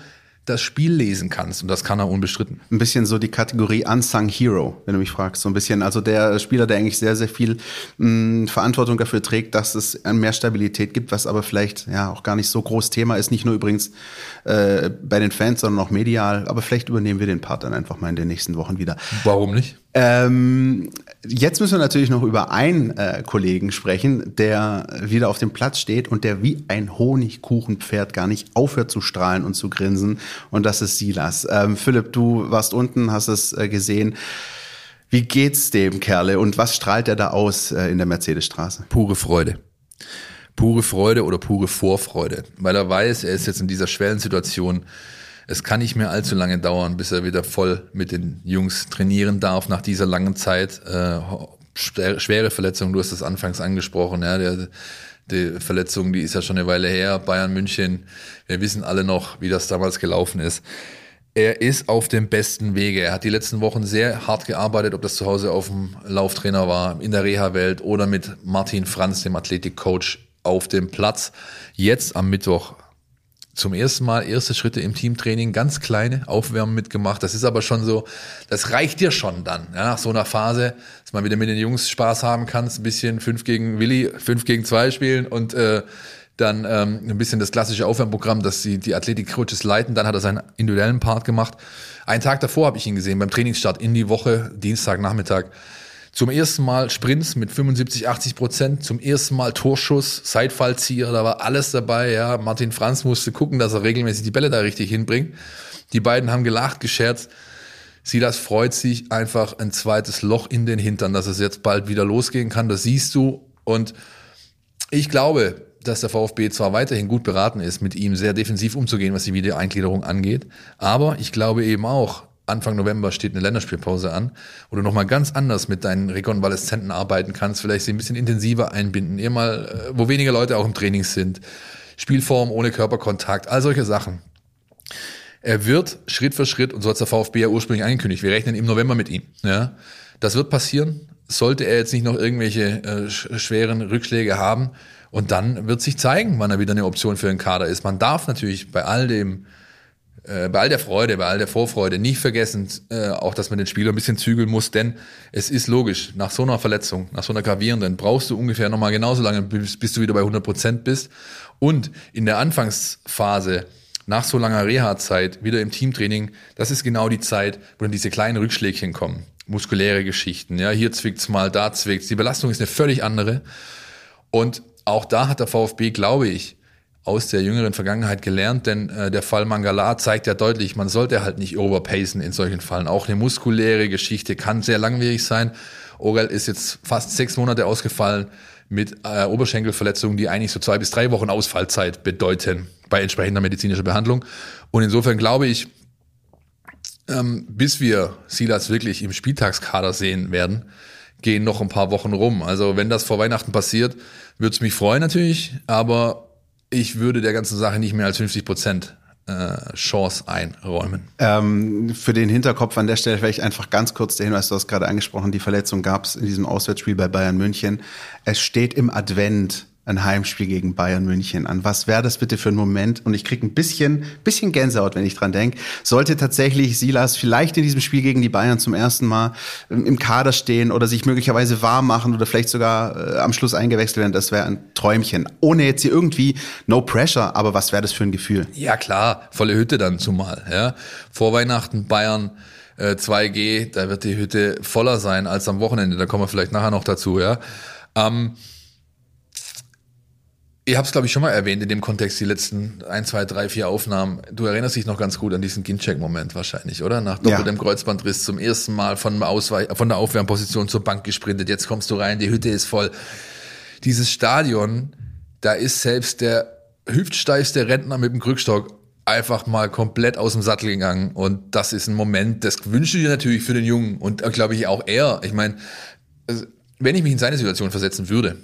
das Spiel lesen kannst. Und das kann er unbestritten. Ein bisschen so die Kategorie Unsung Hero, wenn du mich fragst. So ein bisschen, also der Spieler, der eigentlich sehr, sehr viel mh, Verantwortung dafür trägt, dass es mehr Stabilität gibt, was aber vielleicht ja auch gar nicht so groß Thema ist. Nicht nur übrigens äh, bei den Fans, sondern auch medial. Aber vielleicht übernehmen wir den Part dann einfach mal in den nächsten Wochen wieder. Warum nicht? Ähm, jetzt müssen wir natürlich noch über einen äh, Kollegen sprechen, der wieder auf dem Platz steht und der wie ein Honigkuchenpferd gar nicht aufhört zu strahlen und zu grinsen. Und das ist Silas. Ähm, Philipp, du warst unten, hast es äh, gesehen. Wie geht's dem Kerle und was strahlt er da aus äh, in der Mercedesstraße? Pure Freude. Pure Freude oder pure Vorfreude, weil er weiß, er ist jetzt in dieser Schwellensituation Situation es kann nicht mehr allzu lange dauern, bis er wieder voll mit den Jungs trainieren darf nach dieser langen Zeit. Äh, schwere Verletzung, du hast es anfangs angesprochen, ja, der, die Verletzung, die ist ja schon eine Weile her, Bayern München. Wir wissen alle noch, wie das damals gelaufen ist. Er ist auf dem besten Wege. Er hat die letzten Wochen sehr hart gearbeitet, ob das zu Hause auf dem Lauftrainer war, in der Reha-Welt oder mit Martin Franz, dem Athletikcoach, auf dem Platz. Jetzt am Mittwoch zum ersten Mal erste Schritte im Teamtraining, ganz kleine Aufwärmen mitgemacht. Das ist aber schon so, das reicht dir schon dann, ja, nach so einer Phase, dass man wieder mit den Jungs Spaß haben kannst, ein bisschen fünf gegen Willi, fünf gegen zwei spielen und äh, dann ähm, ein bisschen das klassische Aufwärmprogramm, das die, die Athletik-Coaches leiten. Dann hat er seinen individuellen Part gemacht. Einen Tag davor habe ich ihn gesehen, beim Trainingsstart in die Woche, Dienstagnachmittag. Zum ersten Mal Sprints mit 75, 80 Prozent, zum ersten Mal Torschuss, Seitfallzieher, da war alles dabei. Ja, Martin Franz musste gucken, dass er regelmäßig die Bälle da richtig hinbringt. Die beiden haben gelacht, gescherzt. Silas freut sich einfach ein zweites Loch in den Hintern, dass es jetzt bald wieder losgehen kann. Das siehst du. Und ich glaube, dass der VfB zwar weiterhin gut beraten ist, mit ihm sehr defensiv umzugehen, was die Wiedereingliederung angeht. Aber ich glaube eben auch, Anfang November steht eine Länderspielpause an, wo du nochmal ganz anders mit deinen Rekonvaleszenten arbeiten kannst, vielleicht sie ein bisschen intensiver einbinden, eher mal, äh, wo weniger Leute auch im Training sind, Spielform ohne Körperkontakt, all solche Sachen. Er wird Schritt für Schritt, und so hat der VfB ja ursprünglich angekündigt, wir rechnen im November mit ihm. Ja, das wird passieren, sollte er jetzt nicht noch irgendwelche äh, schweren Rückschläge haben. Und dann wird sich zeigen, wann er wieder eine Option für den Kader ist. Man darf natürlich bei all dem äh, bei all der Freude, bei all der Vorfreude nicht vergessen, äh, auch dass man den Spieler ein bisschen zügeln muss, denn es ist logisch, nach so einer Verletzung, nach so einer gravierenden, brauchst du ungefähr nochmal genauso lange, bis, bis du wieder bei 100 Prozent bist. Und in der Anfangsphase, nach so langer Reha-Zeit, wieder im Teamtraining, das ist genau die Zeit, wo dann diese kleinen Rückschlägchen kommen. Muskuläre Geschichten, ja, hier zwickt's mal, da zwickt's. Die Belastung ist eine völlig andere. Und auch da hat der VfB, glaube ich, aus der jüngeren Vergangenheit gelernt, denn äh, der Fall Mangala zeigt ja deutlich, man sollte halt nicht overpacen in solchen Fallen. Auch eine muskuläre Geschichte kann sehr langwierig sein. Orel ist jetzt fast sechs Monate ausgefallen mit äh, Oberschenkelverletzungen, die eigentlich so zwei bis drei Wochen Ausfallzeit bedeuten bei entsprechender medizinischer Behandlung. Und insofern glaube ich, ähm, bis wir Silas wirklich im Spieltagskader sehen werden, gehen noch ein paar Wochen rum. Also wenn das vor Weihnachten passiert, würde es mich freuen natürlich, aber ich würde der ganzen Sache nicht mehr als 50 Prozent äh, Chance einräumen. Ähm, für den Hinterkopf an der Stelle vielleicht einfach ganz kurz der Hinweis, du hast gerade angesprochen, die Verletzung gab es in diesem Auswärtsspiel bei Bayern München. Es steht im Advent ein Heimspiel gegen Bayern München an. Was wäre das bitte für ein Moment? Und ich kriege ein bisschen, bisschen Gänsehaut, wenn ich dran denke. Sollte tatsächlich Silas vielleicht in diesem Spiel gegen die Bayern zum ersten Mal ähm, im Kader stehen oder sich möglicherweise warm machen oder vielleicht sogar äh, am Schluss eingewechselt werden, das wäre ein Träumchen. Ohne jetzt hier irgendwie no pressure, aber was wäre das für ein Gefühl? Ja klar, volle Hütte dann zumal. Ja. Vor Weihnachten Bayern äh, 2G, da wird die Hütte voller sein als am Wochenende. Da kommen wir vielleicht nachher noch dazu. Ja. Ähm, Ihr habt es, glaube ich, schon mal erwähnt in dem Kontext, die letzten ein, zwei, drei, vier Aufnahmen. Du erinnerst dich noch ganz gut an diesen Gincheck-Moment wahrscheinlich, oder? Nach doppeltem ja. Kreuzbandriss zum ersten Mal von, Ausweich von der Aufwärmposition zur Bank gesprintet. Jetzt kommst du rein, die Hütte ist voll. Dieses Stadion, da ist selbst der hüftsteifste Rentner mit dem Krückstock einfach mal komplett aus dem Sattel gegangen. Und das ist ein Moment, das wünsche ich dir natürlich für den Jungen. Und glaube ich auch er. Ich meine, also, wenn ich mich in seine Situation versetzen würde,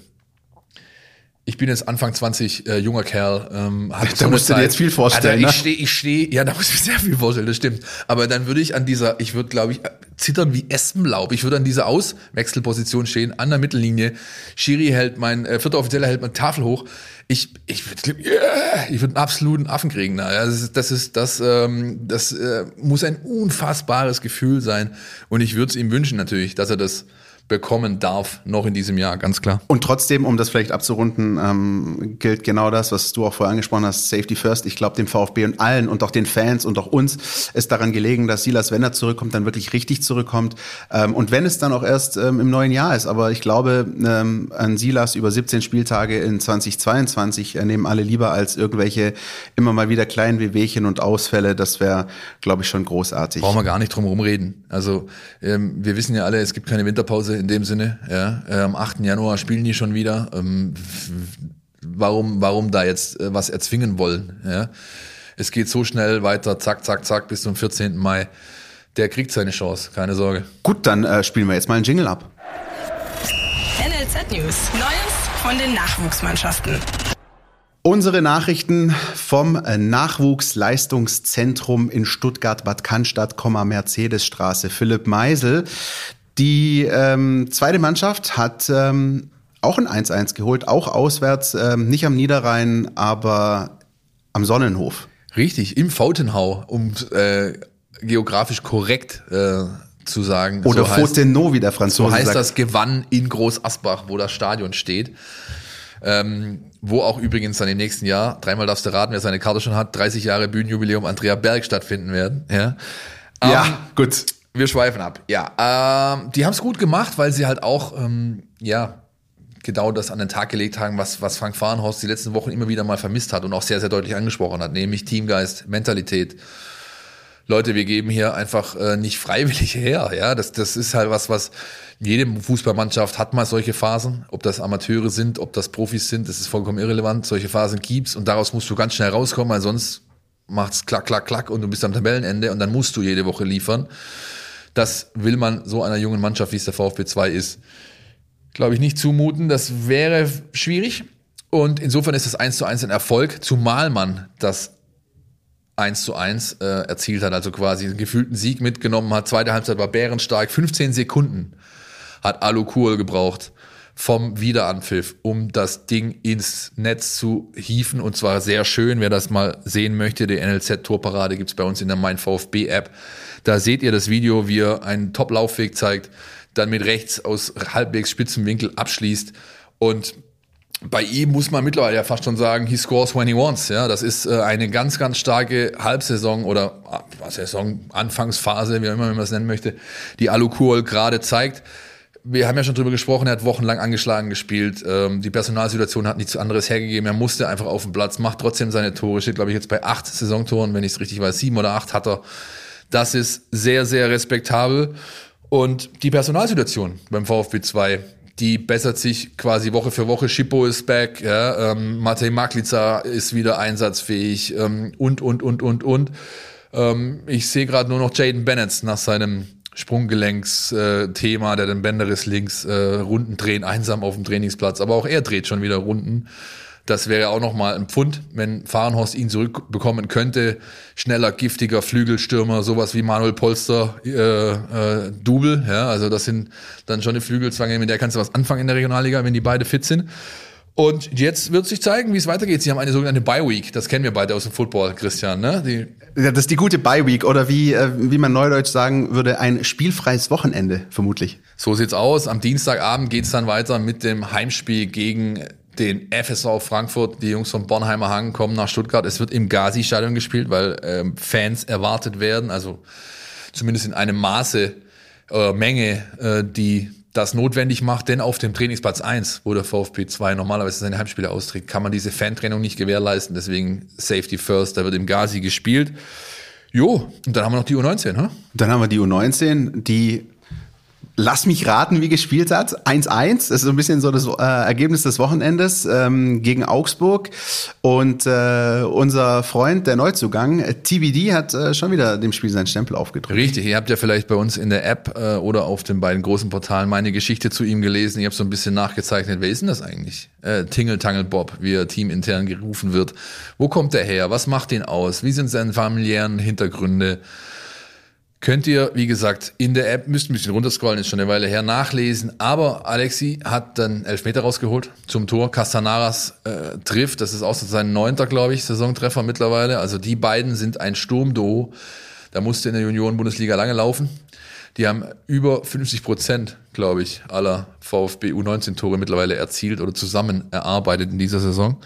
ich bin jetzt Anfang 20, äh, junger Kerl. Ähm, da so musst du dir jetzt viel vorstellen. Alter, ich stehe, ich stehe, ja, da muss ich mir sehr viel vorstellen, das stimmt. Aber dann würde ich an dieser, ich würde, glaube ich, zittern wie Espenlaub. Ich würde an dieser Auswechselposition stehen, an der Mittellinie. Schiri hält mein, äh, vierter Offizieller hält meine Tafel hoch. Ich, ich würde, yeah, ich würde einen absoluten Affen kriegen. Na, das ist, das ist, das, ähm, das äh, muss ein unfassbares Gefühl sein. Und ich würde es ihm wünschen natürlich, dass er das bekommen darf, noch in diesem Jahr, ganz klar. Und trotzdem, um das vielleicht abzurunden, ähm, gilt genau das, was du auch vorher angesprochen hast, Safety First. Ich glaube, dem VfB und allen und auch den Fans und auch uns ist daran gelegen, dass Silas, wenn er zurückkommt, dann wirklich richtig zurückkommt. Ähm, und wenn es dann auch erst ähm, im neuen Jahr ist. Aber ich glaube, ähm, an Silas über 17 Spieltage in 2022 äh, nehmen alle lieber als irgendwelche immer mal wieder kleinen Wehwehchen und Ausfälle. Das wäre, glaube ich, schon großartig. Brauchen wir gar nicht drum herum reden. Also ähm, wir wissen ja alle, es gibt keine Winterpause in dem Sinne. Ja. Äh, am 8. Januar spielen die schon wieder. Ähm, warum, warum da jetzt äh, was erzwingen wollen? Ja. Es geht so schnell weiter, zack, zack, zack, bis zum 14. Mai. Der kriegt seine Chance, keine Sorge. Gut, dann äh, spielen wir jetzt mal einen Jingle ab. NLZ News. Neues von den Nachwuchsmannschaften. Unsere Nachrichten vom äh, Nachwuchsleistungszentrum in Stuttgart-Bad Cannstatt, Mercedesstraße. Philipp Meisel, die ähm, zweite Mannschaft hat ähm, auch ein 1-1 geholt, auch auswärts, ähm, nicht am Niederrhein, aber am Sonnenhof. Richtig, im Fautenhau, um äh, geografisch korrekt äh, zu sagen. Oder so Fautenau, wie der Franzose So heißt sagt. das Gewann in Groß Asbach, wo das Stadion steht. Ähm, wo auch übrigens dann im nächsten Jahr, dreimal darfst du raten, wer seine Karte schon hat, 30 Jahre Bühnenjubiläum Andrea Berg stattfinden werden. Ja, ja um, gut. Wir schweifen ab. Ja, ähm, die haben es gut gemacht, weil sie halt auch, ähm, ja, genau das an den Tag gelegt haben, was, was Frank Fahrenhorst die letzten Wochen immer wieder mal vermisst hat und auch sehr, sehr deutlich angesprochen hat, nämlich Teamgeist, Mentalität. Leute, wir geben hier einfach äh, nicht freiwillig her. Ja, das, das ist halt was, was jede Fußballmannschaft hat mal solche Phasen. Ob das Amateure sind, ob das Profis sind, das ist vollkommen irrelevant. Solche Phasen gibt's und daraus musst du ganz schnell rauskommen, weil sonst macht's klack, klack, klack und du bist am Tabellenende und dann musst du jede Woche liefern. Das will man so einer jungen Mannschaft, wie es der VfB 2 ist, glaube ich, nicht zumuten. Das wäre schwierig. Und insofern ist das 1 zu 1 ein Erfolg, zumal man das 1 zu 1 äh, erzielt hat, also quasi einen gefühlten Sieg mitgenommen hat. Zweite Halbzeit war bärenstark. 15 Sekunden hat Alu Kuhl gebraucht vom Wiederanpfiff, um das Ding ins Netz zu hieven. Und zwar sehr schön. Wer das mal sehen möchte, die NLZ-Torparade gibt's bei uns in der Mein VfB-App. Da seht ihr das Video, wie er einen Top-Laufweg zeigt, dann mit rechts aus halbwegs spitzem Winkel abschließt und bei ihm muss man mittlerweile ja fast schon sagen, he scores when he wants. Ja, das ist äh, eine ganz, ganz starke Halbsaison oder äh, Saison, Anfangsphase, wie auch immer man das nennen möchte, die Alukuol gerade zeigt wir haben ja schon drüber gesprochen, er hat wochenlang angeschlagen gespielt. Ähm, die Personalsituation hat nichts anderes hergegeben. Er musste einfach auf den Platz, macht trotzdem seine Tore. Steht, glaube ich, jetzt bei acht Saisontoren, wenn ich es richtig weiß. Sieben oder acht hat er. Das ist sehr, sehr respektabel. Und die Personalsituation beim VfB 2, die bessert sich quasi Woche für Woche. Schippo ist back, ja, ähm, Matej Maklica ist wieder einsatzfähig ähm, und, und, und, und, und. Ähm, ich sehe gerade nur noch Jaden Bennett nach seinem Sprunggelenksthema, äh, der den Bänderriss links äh, Runden drehen, einsam auf dem Trainingsplatz. Aber auch er dreht schon wieder Runden. Das wäre auch nochmal ein Pfund, wenn Fahrenhorst ihn zurückbekommen könnte. Schneller, giftiger Flügelstürmer, sowas wie Manuel Polster, äh, äh, Double. Ja, also das sind dann schon eine Flügelzwange, mit der kannst du was anfangen in der Regionalliga, wenn die beide fit sind. Und jetzt wird sich zeigen, wie es weitergeht. Sie haben eine sogenannte Bye Week. Das kennen wir beide aus dem Football, Christian. Ne? Die Ja, das ist die gute Bye Week oder wie, äh, wie man neudeutsch sagen würde, ein spielfreies Wochenende, vermutlich. So sieht's aus. Am Dienstagabend geht's dann weiter mit dem Heimspiel gegen den FSV Frankfurt. Die Jungs vom Bornheimer Hang kommen nach Stuttgart. Es wird im Gazi-Stadion gespielt, weil ähm, Fans erwartet werden. Also zumindest in einem Maße, äh, Menge, äh, die das notwendig macht, denn auf dem Trainingsplatz 1, wo der VfB 2 normalerweise seine Heimspiele austrägt, kann man diese Fantrennung nicht gewährleisten. Deswegen Safety First, da wird im Gazi gespielt. Jo, und dann haben wir noch die U19, ne? Dann haben wir die U19, die Lass mich raten, wie gespielt hat. 1-1, das ist so ein bisschen so das äh, Ergebnis des Wochenendes ähm, gegen Augsburg. Und äh, unser Freund, der Neuzugang, TBD, hat äh, schon wieder dem Spiel seinen Stempel aufgedrückt. Richtig, ihr habt ja vielleicht bei uns in der App äh, oder auf den beiden großen Portalen meine Geschichte zu ihm gelesen. Ich habe so ein bisschen nachgezeichnet, wer ist denn das eigentlich? Äh, Tingle Tangle Bob, wie er teamintern gerufen wird. Wo kommt er her? Was macht ihn aus? Wie sind seine familiären Hintergründe? Könnt ihr, wie gesagt, in der App, müsst ein bisschen runterscrollen, ist schon eine Weile her, nachlesen. Aber Alexi hat dann Elfmeter rausgeholt zum Tor. Castanaras äh, trifft, das ist auch so sein neunter, glaube ich, Saisontreffer mittlerweile. Also die beiden sind ein Sturmduo. Da musste in der Junioren-Bundesliga lange laufen. Die haben über 50 Prozent, glaube ich, aller VfB U19-Tore mittlerweile erzielt oder zusammen erarbeitet in dieser Saison.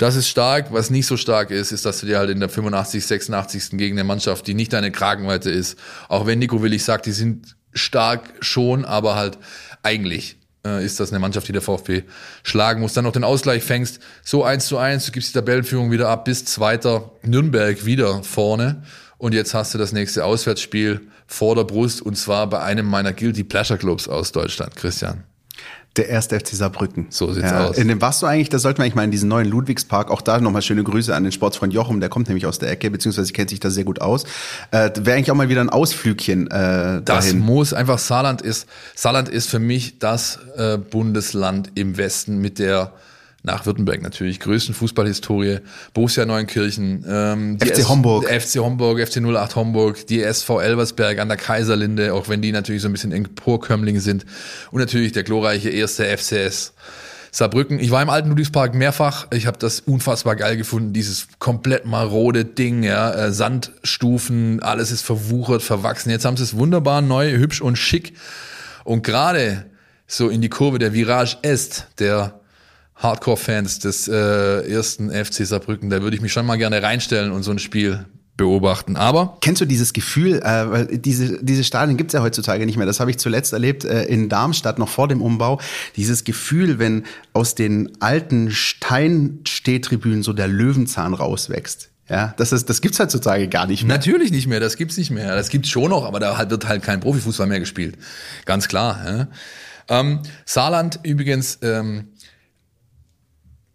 Das ist stark. Was nicht so stark ist, ist, dass du dir halt in der 85., 86. gegen eine Mannschaft, die nicht deine Kragenweite ist, auch wenn Nico Willig sagt, die sind stark schon, aber halt eigentlich äh, ist das eine Mannschaft, die der VfB schlagen muss. Dann noch den Ausgleich fängst, so eins zu eins, du gibst die Tabellenführung wieder ab, bis zweiter Nürnberg wieder vorne. Und jetzt hast du das nächste Auswärtsspiel vor der Brust und zwar bei einem meiner Guilty Pleasure Clubs aus Deutschland, Christian. Der erste FC Saarbrücken. So sieht's aus. In dem warst du eigentlich, da sollten wir eigentlich mal in diesen neuen Ludwigspark, auch da nochmal schöne Grüße an den Sportsfreund Jochum, der kommt nämlich aus der Ecke, beziehungsweise kennt sich da sehr gut aus. Äh, Wäre eigentlich auch mal wieder ein Ausflügchen äh, Das dahin. muss einfach Saarland ist. Saarland ist für mich das äh, Bundesland im Westen mit der nach Württemberg natürlich größten Fußballhistorie. Borussia Neunkirchen, ähm, die FC S- Homburg. FC Homburg, FC 08 Homburg, die SV Elversberg an der Kaiserlinde, auch wenn die natürlich so ein bisschen Emporkömmling sind. Und natürlich der glorreiche erste FCS. Saarbrücken. Ich war im alten Ludwigspark mehrfach. Ich habe das unfassbar geil gefunden. Dieses komplett marode Ding, ja, äh, Sandstufen, alles ist verwuchert, verwachsen. Jetzt haben sie es wunderbar neu, hübsch und schick. Und gerade so in die Kurve der Virage Est, der Hardcore-Fans des äh, ersten FC Saarbrücken, da würde ich mich schon mal gerne reinstellen und so ein Spiel beobachten. Aber Kennst du dieses Gefühl, äh, weil diese, diese Stadien gibt's ja heutzutage nicht mehr. Das habe ich zuletzt erlebt äh, in Darmstadt, noch vor dem Umbau. Dieses Gefühl, wenn aus den alten Steinstehtribünen so der Löwenzahn rauswächst. Ja, das, ist, das gibt's heutzutage gar nicht mehr. Natürlich nicht mehr, das gibt's nicht mehr. Das gibt's schon noch, aber da wird halt kein Profifußball mehr gespielt. Ganz klar. Ja. Ähm, Saarland übrigens, ähm,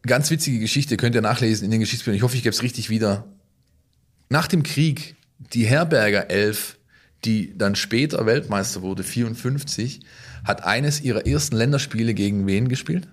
ganz witzige Geschichte, könnt ihr nachlesen in den Geschichtsbüchern. Ich hoffe, ich gebe es richtig wieder. Nach dem Krieg, die Herberger Elf, die dann später Weltmeister wurde, 54, hat eines ihrer ersten Länderspiele gegen wen gespielt?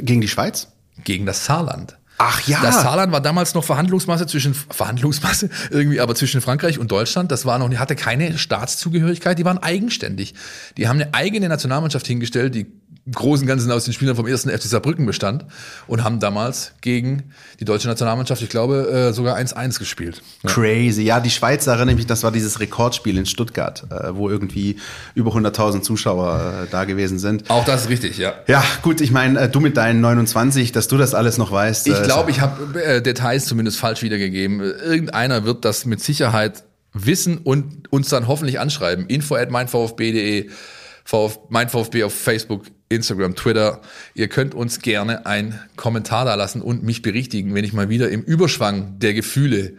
Gegen die Schweiz? Gegen das Saarland. Ach ja. Das Saarland war damals noch Verhandlungsmasse zwischen Verhandlungsmasse irgendwie, aber zwischen Frankreich und Deutschland. Das war noch, die hatte keine Staatszugehörigkeit. Die waren eigenständig. Die haben eine eigene Nationalmannschaft hingestellt, die Großen Ganzen aus den Spielern vom ersten FC Saarbrücken bestand und haben damals gegen die deutsche Nationalmannschaft, ich glaube, äh, sogar 1-1 gespielt. Crazy. Ja, die Schweiz erinnere mich, das war dieses Rekordspiel in Stuttgart, äh, wo irgendwie über 100.000 Zuschauer äh, da gewesen sind. Auch das ist richtig, ja. Ja, gut, ich meine, du mit deinen 29, dass du das alles noch weißt. Ich glaube, ich habe Details zumindest falsch wiedergegeben. Irgendeiner wird das mit Sicherheit wissen und uns dann hoffentlich anschreiben. Info at meinvfb.de, VfB, mein VfB auf Facebook, Instagram, Twitter. Ihr könnt uns gerne einen Kommentar da lassen und mich berichtigen, wenn ich mal wieder im Überschwang der Gefühle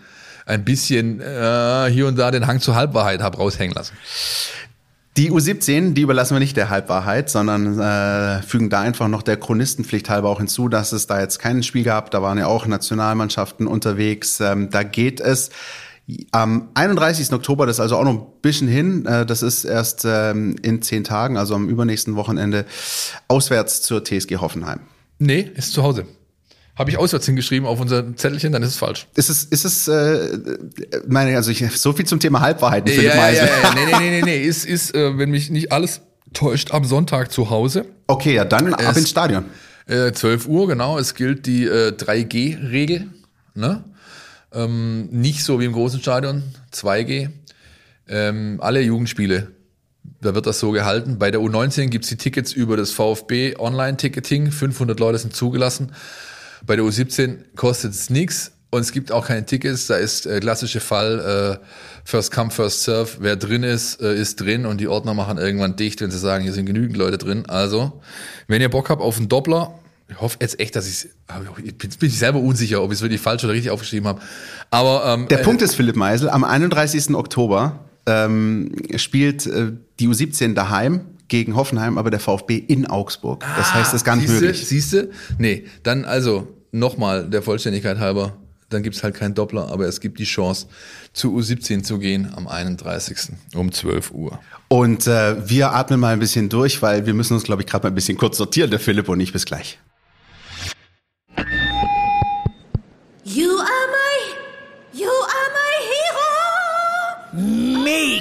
ein bisschen äh, hier und da den Hang zur Halbwahrheit habe raushängen lassen. Die U17, die überlassen wir nicht der Halbwahrheit, sondern äh, fügen da einfach noch der Chronistenpflicht halber auch hinzu, dass es da jetzt kein Spiel gab. Da waren ja auch Nationalmannschaften unterwegs. Ähm, da geht es am 31. Oktober, das ist also auch noch ein bisschen hin, äh, das ist erst ähm, in zehn Tagen, also am übernächsten Wochenende, auswärts zur TSG Hoffenheim. Nee, ist zu Hause. Habe ich auswärts hingeschrieben auf unser Zettelchen, dann ist es falsch. Ist es, ist es, äh, meine, also ich, so viel zum Thema Halbwahrheiten, Philipp ja, ja, ja, ja. Nee, nee, nee, nee, nee. <laughs> Ist, ist, äh, wenn mich nicht alles täuscht, am Sonntag zu Hause. Okay, ja, dann ab Es- ins Stadion. Äh, 12 Uhr, genau. Es gilt die äh, 3G-Regel. Ne? Ähm, nicht so wie im großen Stadion, 2G. Ähm, alle Jugendspiele, da wird das so gehalten. Bei der U19 gibt's die Tickets über das VfB Online-Ticketing. 500 Leute sind zugelassen. Bei der U17 kostet es nichts und es gibt auch keine Tickets. Da ist äh, klassische Fall äh, First Come, First Serve. Wer drin ist, äh, ist drin und die Ordner machen irgendwann dicht, wenn sie sagen, hier sind genügend Leute drin. Also, wenn ihr Bock habt auf einen Doppler, ich hoffe jetzt echt, dass ich ich bin, bin ich selber unsicher, ob ich es wirklich falsch oder richtig aufgeschrieben habe. Aber ähm, Der äh, Punkt ist, Philipp Meisel, am 31. Oktober ähm, spielt äh, die U17 daheim gegen Hoffenheim, aber der VfB in Augsburg. Das heißt, das ist gar nicht siehste, möglich. Siehste? Nee, dann also nochmal der Vollständigkeit halber, dann gibt's halt keinen Doppler, aber es gibt die Chance, zu U17 zu gehen am 31. um 12 Uhr. Und äh, wir atmen mal ein bisschen durch, weil wir müssen uns, glaube ich, gerade mal ein bisschen kurz sortieren, der Philipp und ich. Bis gleich.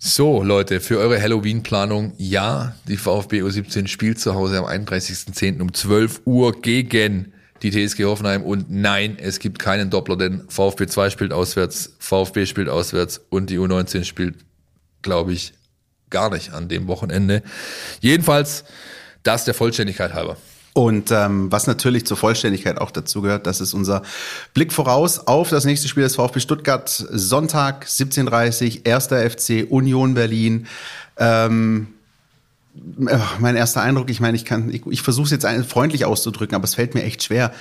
So, Leute, für eure Halloween-Planung, ja, die VfB U17 spielt zu Hause am 31.10. um 12 Uhr gegen die TSG Hoffenheim und nein, es gibt keinen Doppler, denn VfB 2 spielt auswärts, VfB spielt auswärts und die U19 spielt, glaube ich, gar nicht an dem Wochenende. Jedenfalls, das der Vollständigkeit halber. Und ähm, was natürlich zur Vollständigkeit auch dazu gehört, das ist unser Blick voraus auf das nächste Spiel des VfB Stuttgart. Sonntag 17.30 erster FC Union Berlin. Ähm, äh, mein erster Eindruck, ich meine, ich kann, ich, ich versuche es jetzt freundlich auszudrücken, aber es fällt mir echt schwer.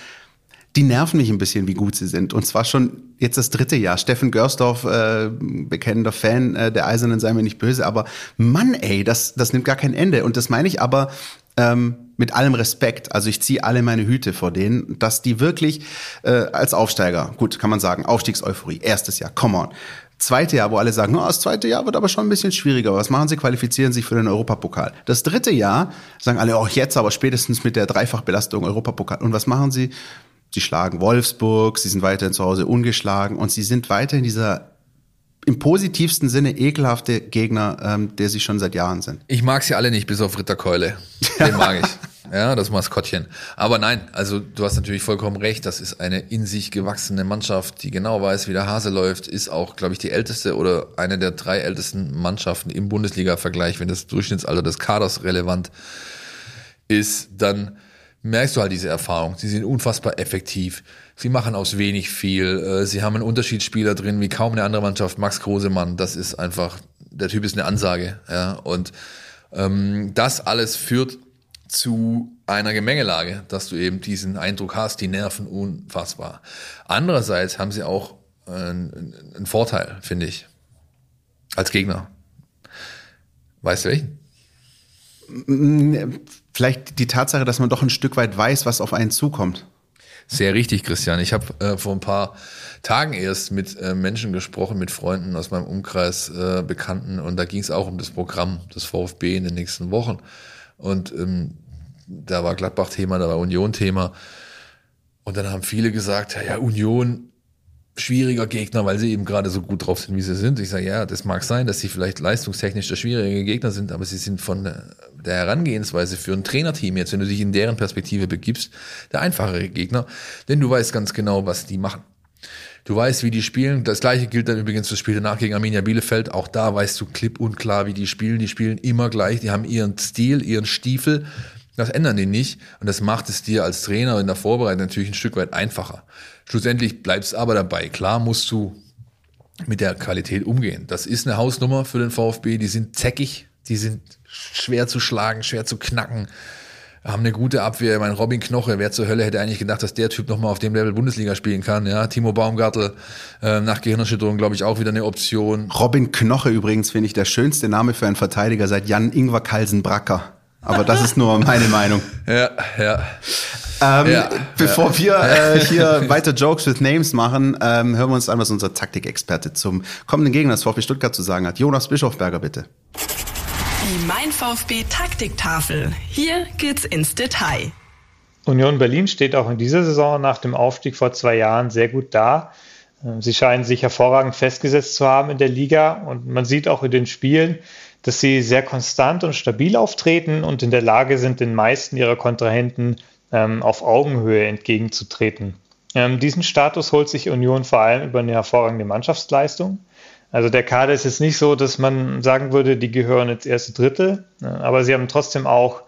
Die nerven mich ein bisschen, wie gut sie sind. Und zwar schon jetzt das dritte Jahr. Steffen Görsdorf, äh, bekennender Fan äh, der Eisernen, sei mir nicht böse, aber Mann, ey, das, das nimmt gar kein Ende. Und das meine ich aber ähm, mit allem Respekt. Also ich ziehe alle meine Hüte vor denen, dass die wirklich äh, als Aufsteiger, gut, kann man sagen, Aufstiegseuphorie, erstes Jahr, come on. Zweite Jahr, wo alle sagen, oh, das zweite Jahr wird aber schon ein bisschen schwieriger. Was machen sie? Qualifizieren sich für den Europapokal. Das dritte Jahr sagen alle, oh, jetzt aber spätestens mit der Dreifachbelastung Europapokal. Und was machen sie? Sie schlagen Wolfsburg, sie sind weiterhin zu Hause ungeschlagen und sie sind weiterhin dieser im positivsten Sinne ekelhafte Gegner, ähm, der sie schon seit Jahren sind. Ich mag sie alle nicht, bis auf Ritter Keule. Den <laughs> mag ich. Ja, das Maskottchen. Aber nein, also du hast natürlich vollkommen recht. Das ist eine in sich gewachsene Mannschaft, die genau weiß, wie der Hase läuft. Ist auch, glaube ich, die älteste oder eine der drei ältesten Mannschaften im Bundesliga-Vergleich. Wenn das Durchschnittsalter des Kaders relevant ist, dann merkst du halt diese Erfahrung. Sie sind unfassbar effektiv. Sie machen aus wenig viel. Äh, Sie haben einen Unterschiedsspieler drin, wie kaum eine andere Mannschaft. Max Grosemann, das ist einfach, der Typ ist eine Ansage. Ja, und ähm, das alles führt zu einer Gemengelage, dass du eben diesen Eindruck hast, die nerven unfassbar. Andererseits haben sie auch äh, einen, einen Vorteil, finde ich, als Gegner. Weißt du welchen? Vielleicht die Tatsache, dass man doch ein Stück weit weiß, was auf einen zukommt. Sehr richtig, Christian. Ich habe äh, vor ein paar Tagen erst mit äh, Menschen gesprochen, mit Freunden aus meinem Umkreis, äh, Bekannten, und da ging es auch um das Programm des VfB in den nächsten Wochen. Und ähm, da war Gladbach Thema, da war Union Thema. Und dann haben viele gesagt, ja, ja, Union schwieriger Gegner, weil sie eben gerade so gut drauf sind, wie sie sind. Ich sage, ja, das mag sein, dass sie vielleicht leistungstechnisch der schwierige Gegner sind, aber sie sind von der der Herangehensweise für ein Trainerteam jetzt, wenn du dich in deren Perspektive begibst, der einfachere Gegner, denn du weißt ganz genau, was die machen. Du weißt, wie die spielen. Das gleiche gilt dann übrigens fürs Spiel danach gegen Arminia Bielefeld. Auch da weißt du klipp und klar, wie die spielen. Die spielen immer gleich. Die haben ihren Stil, ihren Stiefel. Das ändern die nicht. Und das macht es dir als Trainer in der Vorbereitung natürlich ein Stück weit einfacher. Schlussendlich bleibst aber dabei. Klar musst du mit der Qualität umgehen. Das ist eine Hausnummer für den VfB. Die sind zäckig. Die sind schwer zu schlagen, schwer zu knacken haben eine gute Abwehr. Mein Robin Knoche, wer zur Hölle hätte eigentlich gedacht, dass der Typ nochmal auf dem Level Bundesliga spielen kann. Ja, Timo Baumgartel äh, nach Gehirnerschütterung, glaube ich, auch wieder eine Option. Robin Knoche übrigens finde ich der schönste Name für einen Verteidiger seit Jan Ingwer Kalsen Bracker. Aber das ist nur meine Meinung. <laughs> Ja, ja. Ähm, Ja, bevor ja. wir äh, <laughs> hier weiter Jokes with Names machen, ähm, hören wir uns an, was unser Taktikexperte zum kommenden Gegner des VfB Stuttgart zu sagen hat. Jonas Bischofberger, bitte. Die Mein VfB Taktiktafel. Hier geht's ins Detail. Union Berlin steht auch in dieser Saison nach dem Aufstieg vor zwei Jahren sehr gut da. Ähm, Sie scheinen sich hervorragend festgesetzt zu haben in der Liga und man sieht auch in den Spielen, dass sie sehr konstant und stabil auftreten und in der Lage sind, den meisten ihrer Kontrahenten ähm, auf Augenhöhe entgegenzutreten. Ähm, diesen Status holt sich Union vor allem über eine hervorragende Mannschaftsleistung. Also der Kader ist jetzt nicht so, dass man sagen würde, die gehören ins erste Drittel, äh, aber sie haben trotzdem auch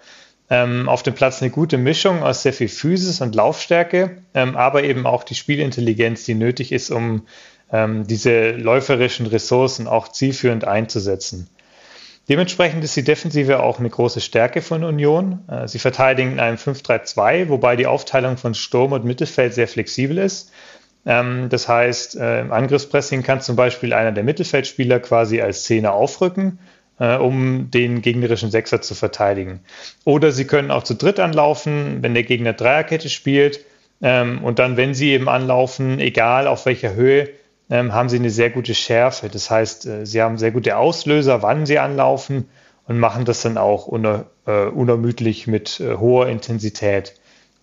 ähm, auf dem Platz eine gute Mischung aus sehr viel Physis und Laufstärke, ähm, aber eben auch die Spielintelligenz, die nötig ist, um ähm, diese läuferischen Ressourcen auch zielführend einzusetzen. Dementsprechend ist die Defensive auch eine große Stärke von Union. Äh, Sie verteidigen in einem 5-3-2, wobei die Aufteilung von Sturm und Mittelfeld sehr flexibel ist. Ähm, Das heißt, äh, im Angriffspressing kann zum Beispiel einer der Mittelfeldspieler quasi als Zehner aufrücken, äh, um den gegnerischen Sechser zu verteidigen. Oder sie können auch zu dritt anlaufen, wenn der Gegner Dreierkette spielt. Ähm, Und dann, wenn sie eben anlaufen, egal auf welcher Höhe, ähm, haben sie eine sehr gute Schärfe. Das heißt, äh, sie haben sehr gute Auslöser, wann sie anlaufen und machen das dann auch uner, unermüdlich mit hoher Intensität.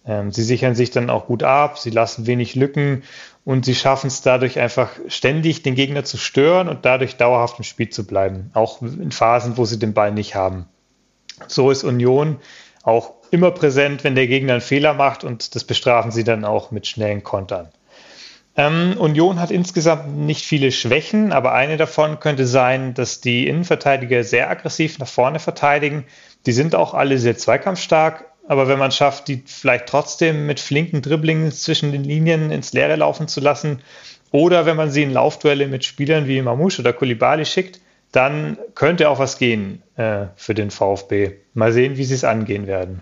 Ähm, sie sichern sich dann auch gut ab, sie lassen wenig Lücken und sie schaffen es dadurch einfach ständig den Gegner zu stören und dadurch dauerhaft im Spiel zu bleiben, auch in Phasen, wo sie den Ball nicht haben. So ist Union auch immer präsent, wenn der Gegner einen Fehler macht und das bestrafen sie dann auch mit schnellen Kontern. Ähm, Union hat insgesamt nicht viele Schwächen, aber eine davon könnte sein, dass die Innenverteidiger sehr aggressiv nach vorne verteidigen. Die sind auch alle sehr zweikampfstark, aber wenn man schafft, die vielleicht trotzdem mit flinken Dribblingen zwischen den Linien ins Leere laufen zu lassen, oder wenn man sie in Laufduelle mit Spielern wie Mamouche oder Kulibali schickt, dann könnte auch was gehen äh, für den VfB. Mal sehen, wie sie es angehen werden.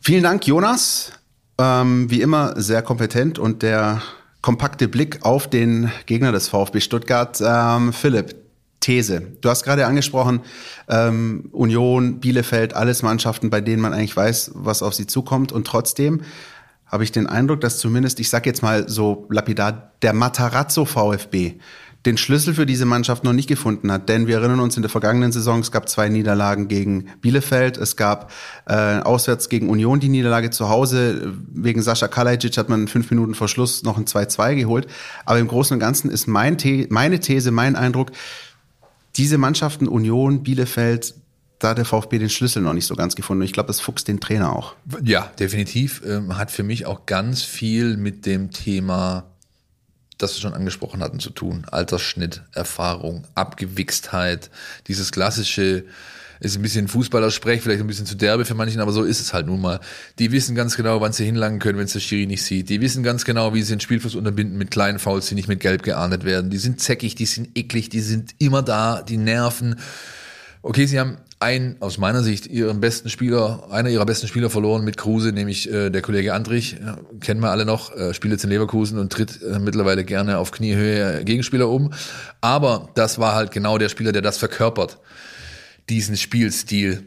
Vielen Dank, Jonas. Ähm, wie immer sehr kompetent und der kompakte Blick auf den Gegner des VfB Stuttgart. Ähm, Philipp, These. Du hast gerade angesprochen, ähm, Union, Bielefeld, alles Mannschaften, bei denen man eigentlich weiß, was auf sie zukommt. Und trotzdem habe ich den Eindruck, dass zumindest, ich sag jetzt mal so lapidar, der Matarazzo VfB den Schlüssel für diese Mannschaft noch nicht gefunden hat. Denn wir erinnern uns in der vergangenen Saison, es gab zwei Niederlagen gegen Bielefeld, es gab äh, auswärts gegen Union die Niederlage zu Hause. Wegen Sascha Kalajic hat man fünf Minuten vor Schluss noch ein 2-2 geholt. Aber im Großen und Ganzen ist mein The meine These, mein Eindruck, diese Mannschaften Union, Bielefeld, da hat der VfB den Schlüssel noch nicht so ganz gefunden. Ich glaube, das fuchst den Trainer auch. Ja, definitiv. Ähm, hat für mich auch ganz viel mit dem Thema, das wir schon angesprochen hatten, zu tun. Altersschnitt, Erfahrung, Abgewichstheit, dieses klassische, ist ein bisschen Fußballersprech, vielleicht ein bisschen zu derbe für manchen, aber so ist es halt nun mal. Die wissen ganz genau, wann sie hinlangen können, wenn es der Schiri nicht sieht. Die wissen ganz genau, wie sie den Spielfluss unterbinden mit kleinen Fouls, die nicht mit Gelb geahndet werden. Die sind zäckig, die sind eklig, die sind immer da, die nerven. Okay, sie haben einen, aus meiner Sicht, ihren besten Spieler, einer ihrer besten Spieler verloren mit Kruse, nämlich äh, der Kollege Andrich, ja, kennen wir alle noch, äh, spielt jetzt in Leverkusen und tritt äh, mittlerweile gerne auf Kniehöhe Gegenspieler um. Aber das war halt genau der Spieler, der das verkörpert, diesen Spielstil.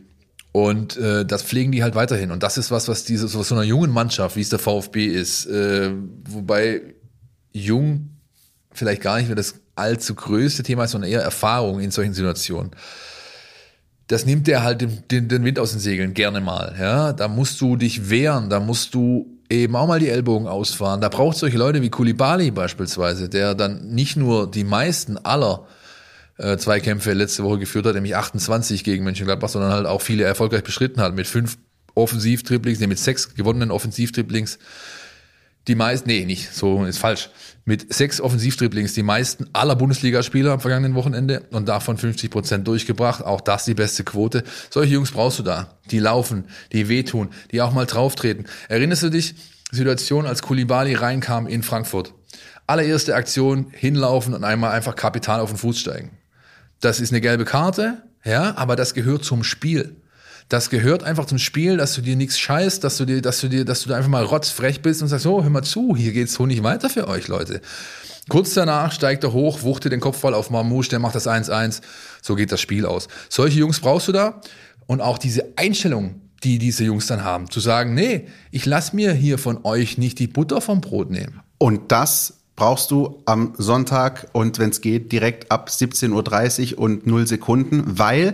Und äh, das pflegen die halt weiterhin. Und das ist was, was diese, so, so einer jungen Mannschaft, wie es der VfB ist, äh, wobei jung vielleicht gar nicht mehr das allzu größte Thema ist, sondern eher Erfahrung in solchen Situationen das nimmt der halt den, den, den Wind aus den Segeln gerne mal. Ja, da musst du dich wehren, da musst du eben auch mal die Ellbogen ausfahren. Da braucht solche Leute wie Kulibali beispielsweise, der dann nicht nur die meisten aller äh, Zweikämpfe letzte Woche geführt hat, nämlich 28 gegen Mönchengladbach, sondern halt auch viele erfolgreich beschritten hat mit fünf Offensivtriplings, nee, mit sechs gewonnenen Offensivtriplings. Die meisten, nee, nicht, so ist falsch. Mit sechs Offensivdribblings die meisten aller Bundesligaspieler am vergangenen Wochenende und davon 50 Prozent durchgebracht. Auch das die beste Quote. Solche Jungs brauchst du da. Die laufen, die wehtun, die auch mal drauftreten. Erinnerst du dich, Situation, als Kulibali reinkam in Frankfurt? Allererste Aktion, hinlaufen und einmal einfach kapital auf den Fuß steigen. Das ist eine gelbe Karte, ja, aber das gehört zum Spiel. Das gehört einfach zum Spiel, dass du dir nichts scheißt, dass du dir, dass du dir, dass du da einfach mal rotzfrech bist und sagst, so, hör mal zu, hier geht's so nicht weiter für euch, Leute. Kurz danach steigt er hoch, wuchtet den Kopfball auf Marmouche, der macht das 1-1. So geht das Spiel aus. Solche Jungs brauchst du da. und auch diese Einstellung, die diese Jungs dann haben, zu sagen, nee, ich lass mir hier von euch nicht die Butter vom Brot nehmen. Und das brauchst du am Sonntag und wenn es geht, direkt ab 17.30 Uhr und 0 Sekunden, weil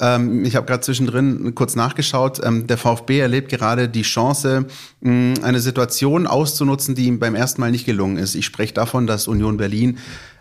ähm, ich habe gerade zwischendrin kurz nachgeschaut, ähm, der VfB erlebt gerade die Chance, mh, eine Situation auszunutzen, die ihm beim ersten Mal nicht gelungen ist. Ich spreche davon, dass Union Berlin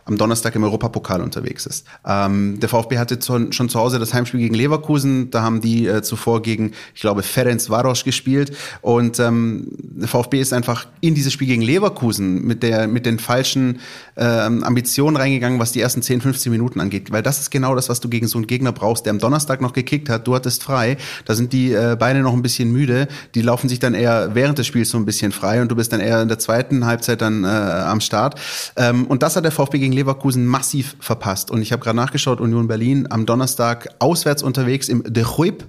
am Donnerstag im Europapokal unterwegs ist. Ähm, der VfB hatte zu, schon zu Hause das Heimspiel gegen Leverkusen. Da haben die äh, zuvor gegen, ich glaube, Ferenc Varos gespielt. Und ähm, der VfB ist einfach in dieses Spiel gegen Leverkusen mit, der, mit den falschen ähm, Ambitionen reingegangen, was die ersten 10, 15 Minuten angeht. Weil das ist genau das, was du gegen so einen Gegner brauchst, der am Donnerstag noch gekickt hat. Du hattest frei. Da sind die äh, Beine noch ein bisschen müde. Die laufen sich dann eher während des Spiels so ein bisschen frei und du bist dann eher in der zweiten Halbzeit dann äh, am Start. Ähm, und das hat der VfB gegen Leverkusen massiv verpasst. Und ich habe gerade nachgeschaut, Union Berlin am Donnerstag auswärts unterwegs im De Huip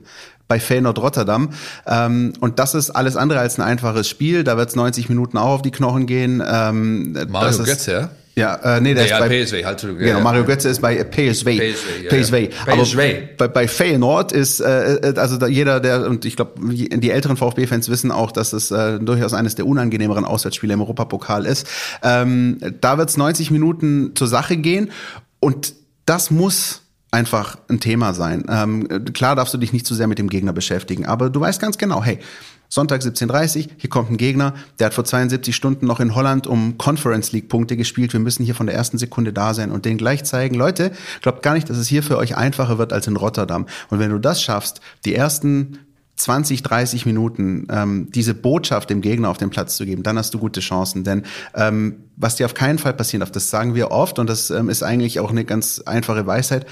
bei Feyenoord Rotterdam. Ähm, und das ist alles andere als ein einfaches Spiel. Da wird es 90 Minuten auch auf die Knochen gehen. Ähm, Mario Götze, ja? Ja, äh, nee, der Nee, ist ja, bei PSV, halt. Genau, Ja, Mario. Götze ist bei PSV. PSV, ja, PSV. ja. Aber PSV. bei, bei Feyenoord ist äh, äh, also da jeder, der und ich glaube, die älteren VfB-Fans wissen auch, dass es äh, durchaus eines der unangenehmeren Auswärtsspiele im Europapokal ist. Ähm, da wird es 90 Minuten zur Sache gehen und das muss einfach ein Thema sein. Ähm, klar darfst du dich nicht zu sehr mit dem Gegner beschäftigen, aber du weißt ganz genau, hey, Sonntag 17.30 hier kommt ein Gegner, der hat vor 72 Stunden noch in Holland um Conference League Punkte gespielt. Wir müssen hier von der ersten Sekunde da sein und denen gleich zeigen, Leute, glaubt gar nicht, dass es hier für euch einfacher wird als in Rotterdam. Und wenn du das schaffst, die ersten 20, 30 Minuten ähm, diese Botschaft dem Gegner auf den Platz zu geben, dann hast du gute Chancen. Denn ähm, was dir auf keinen Fall passieren darf, das sagen wir oft und das ähm, ist eigentlich auch eine ganz einfache Weisheit,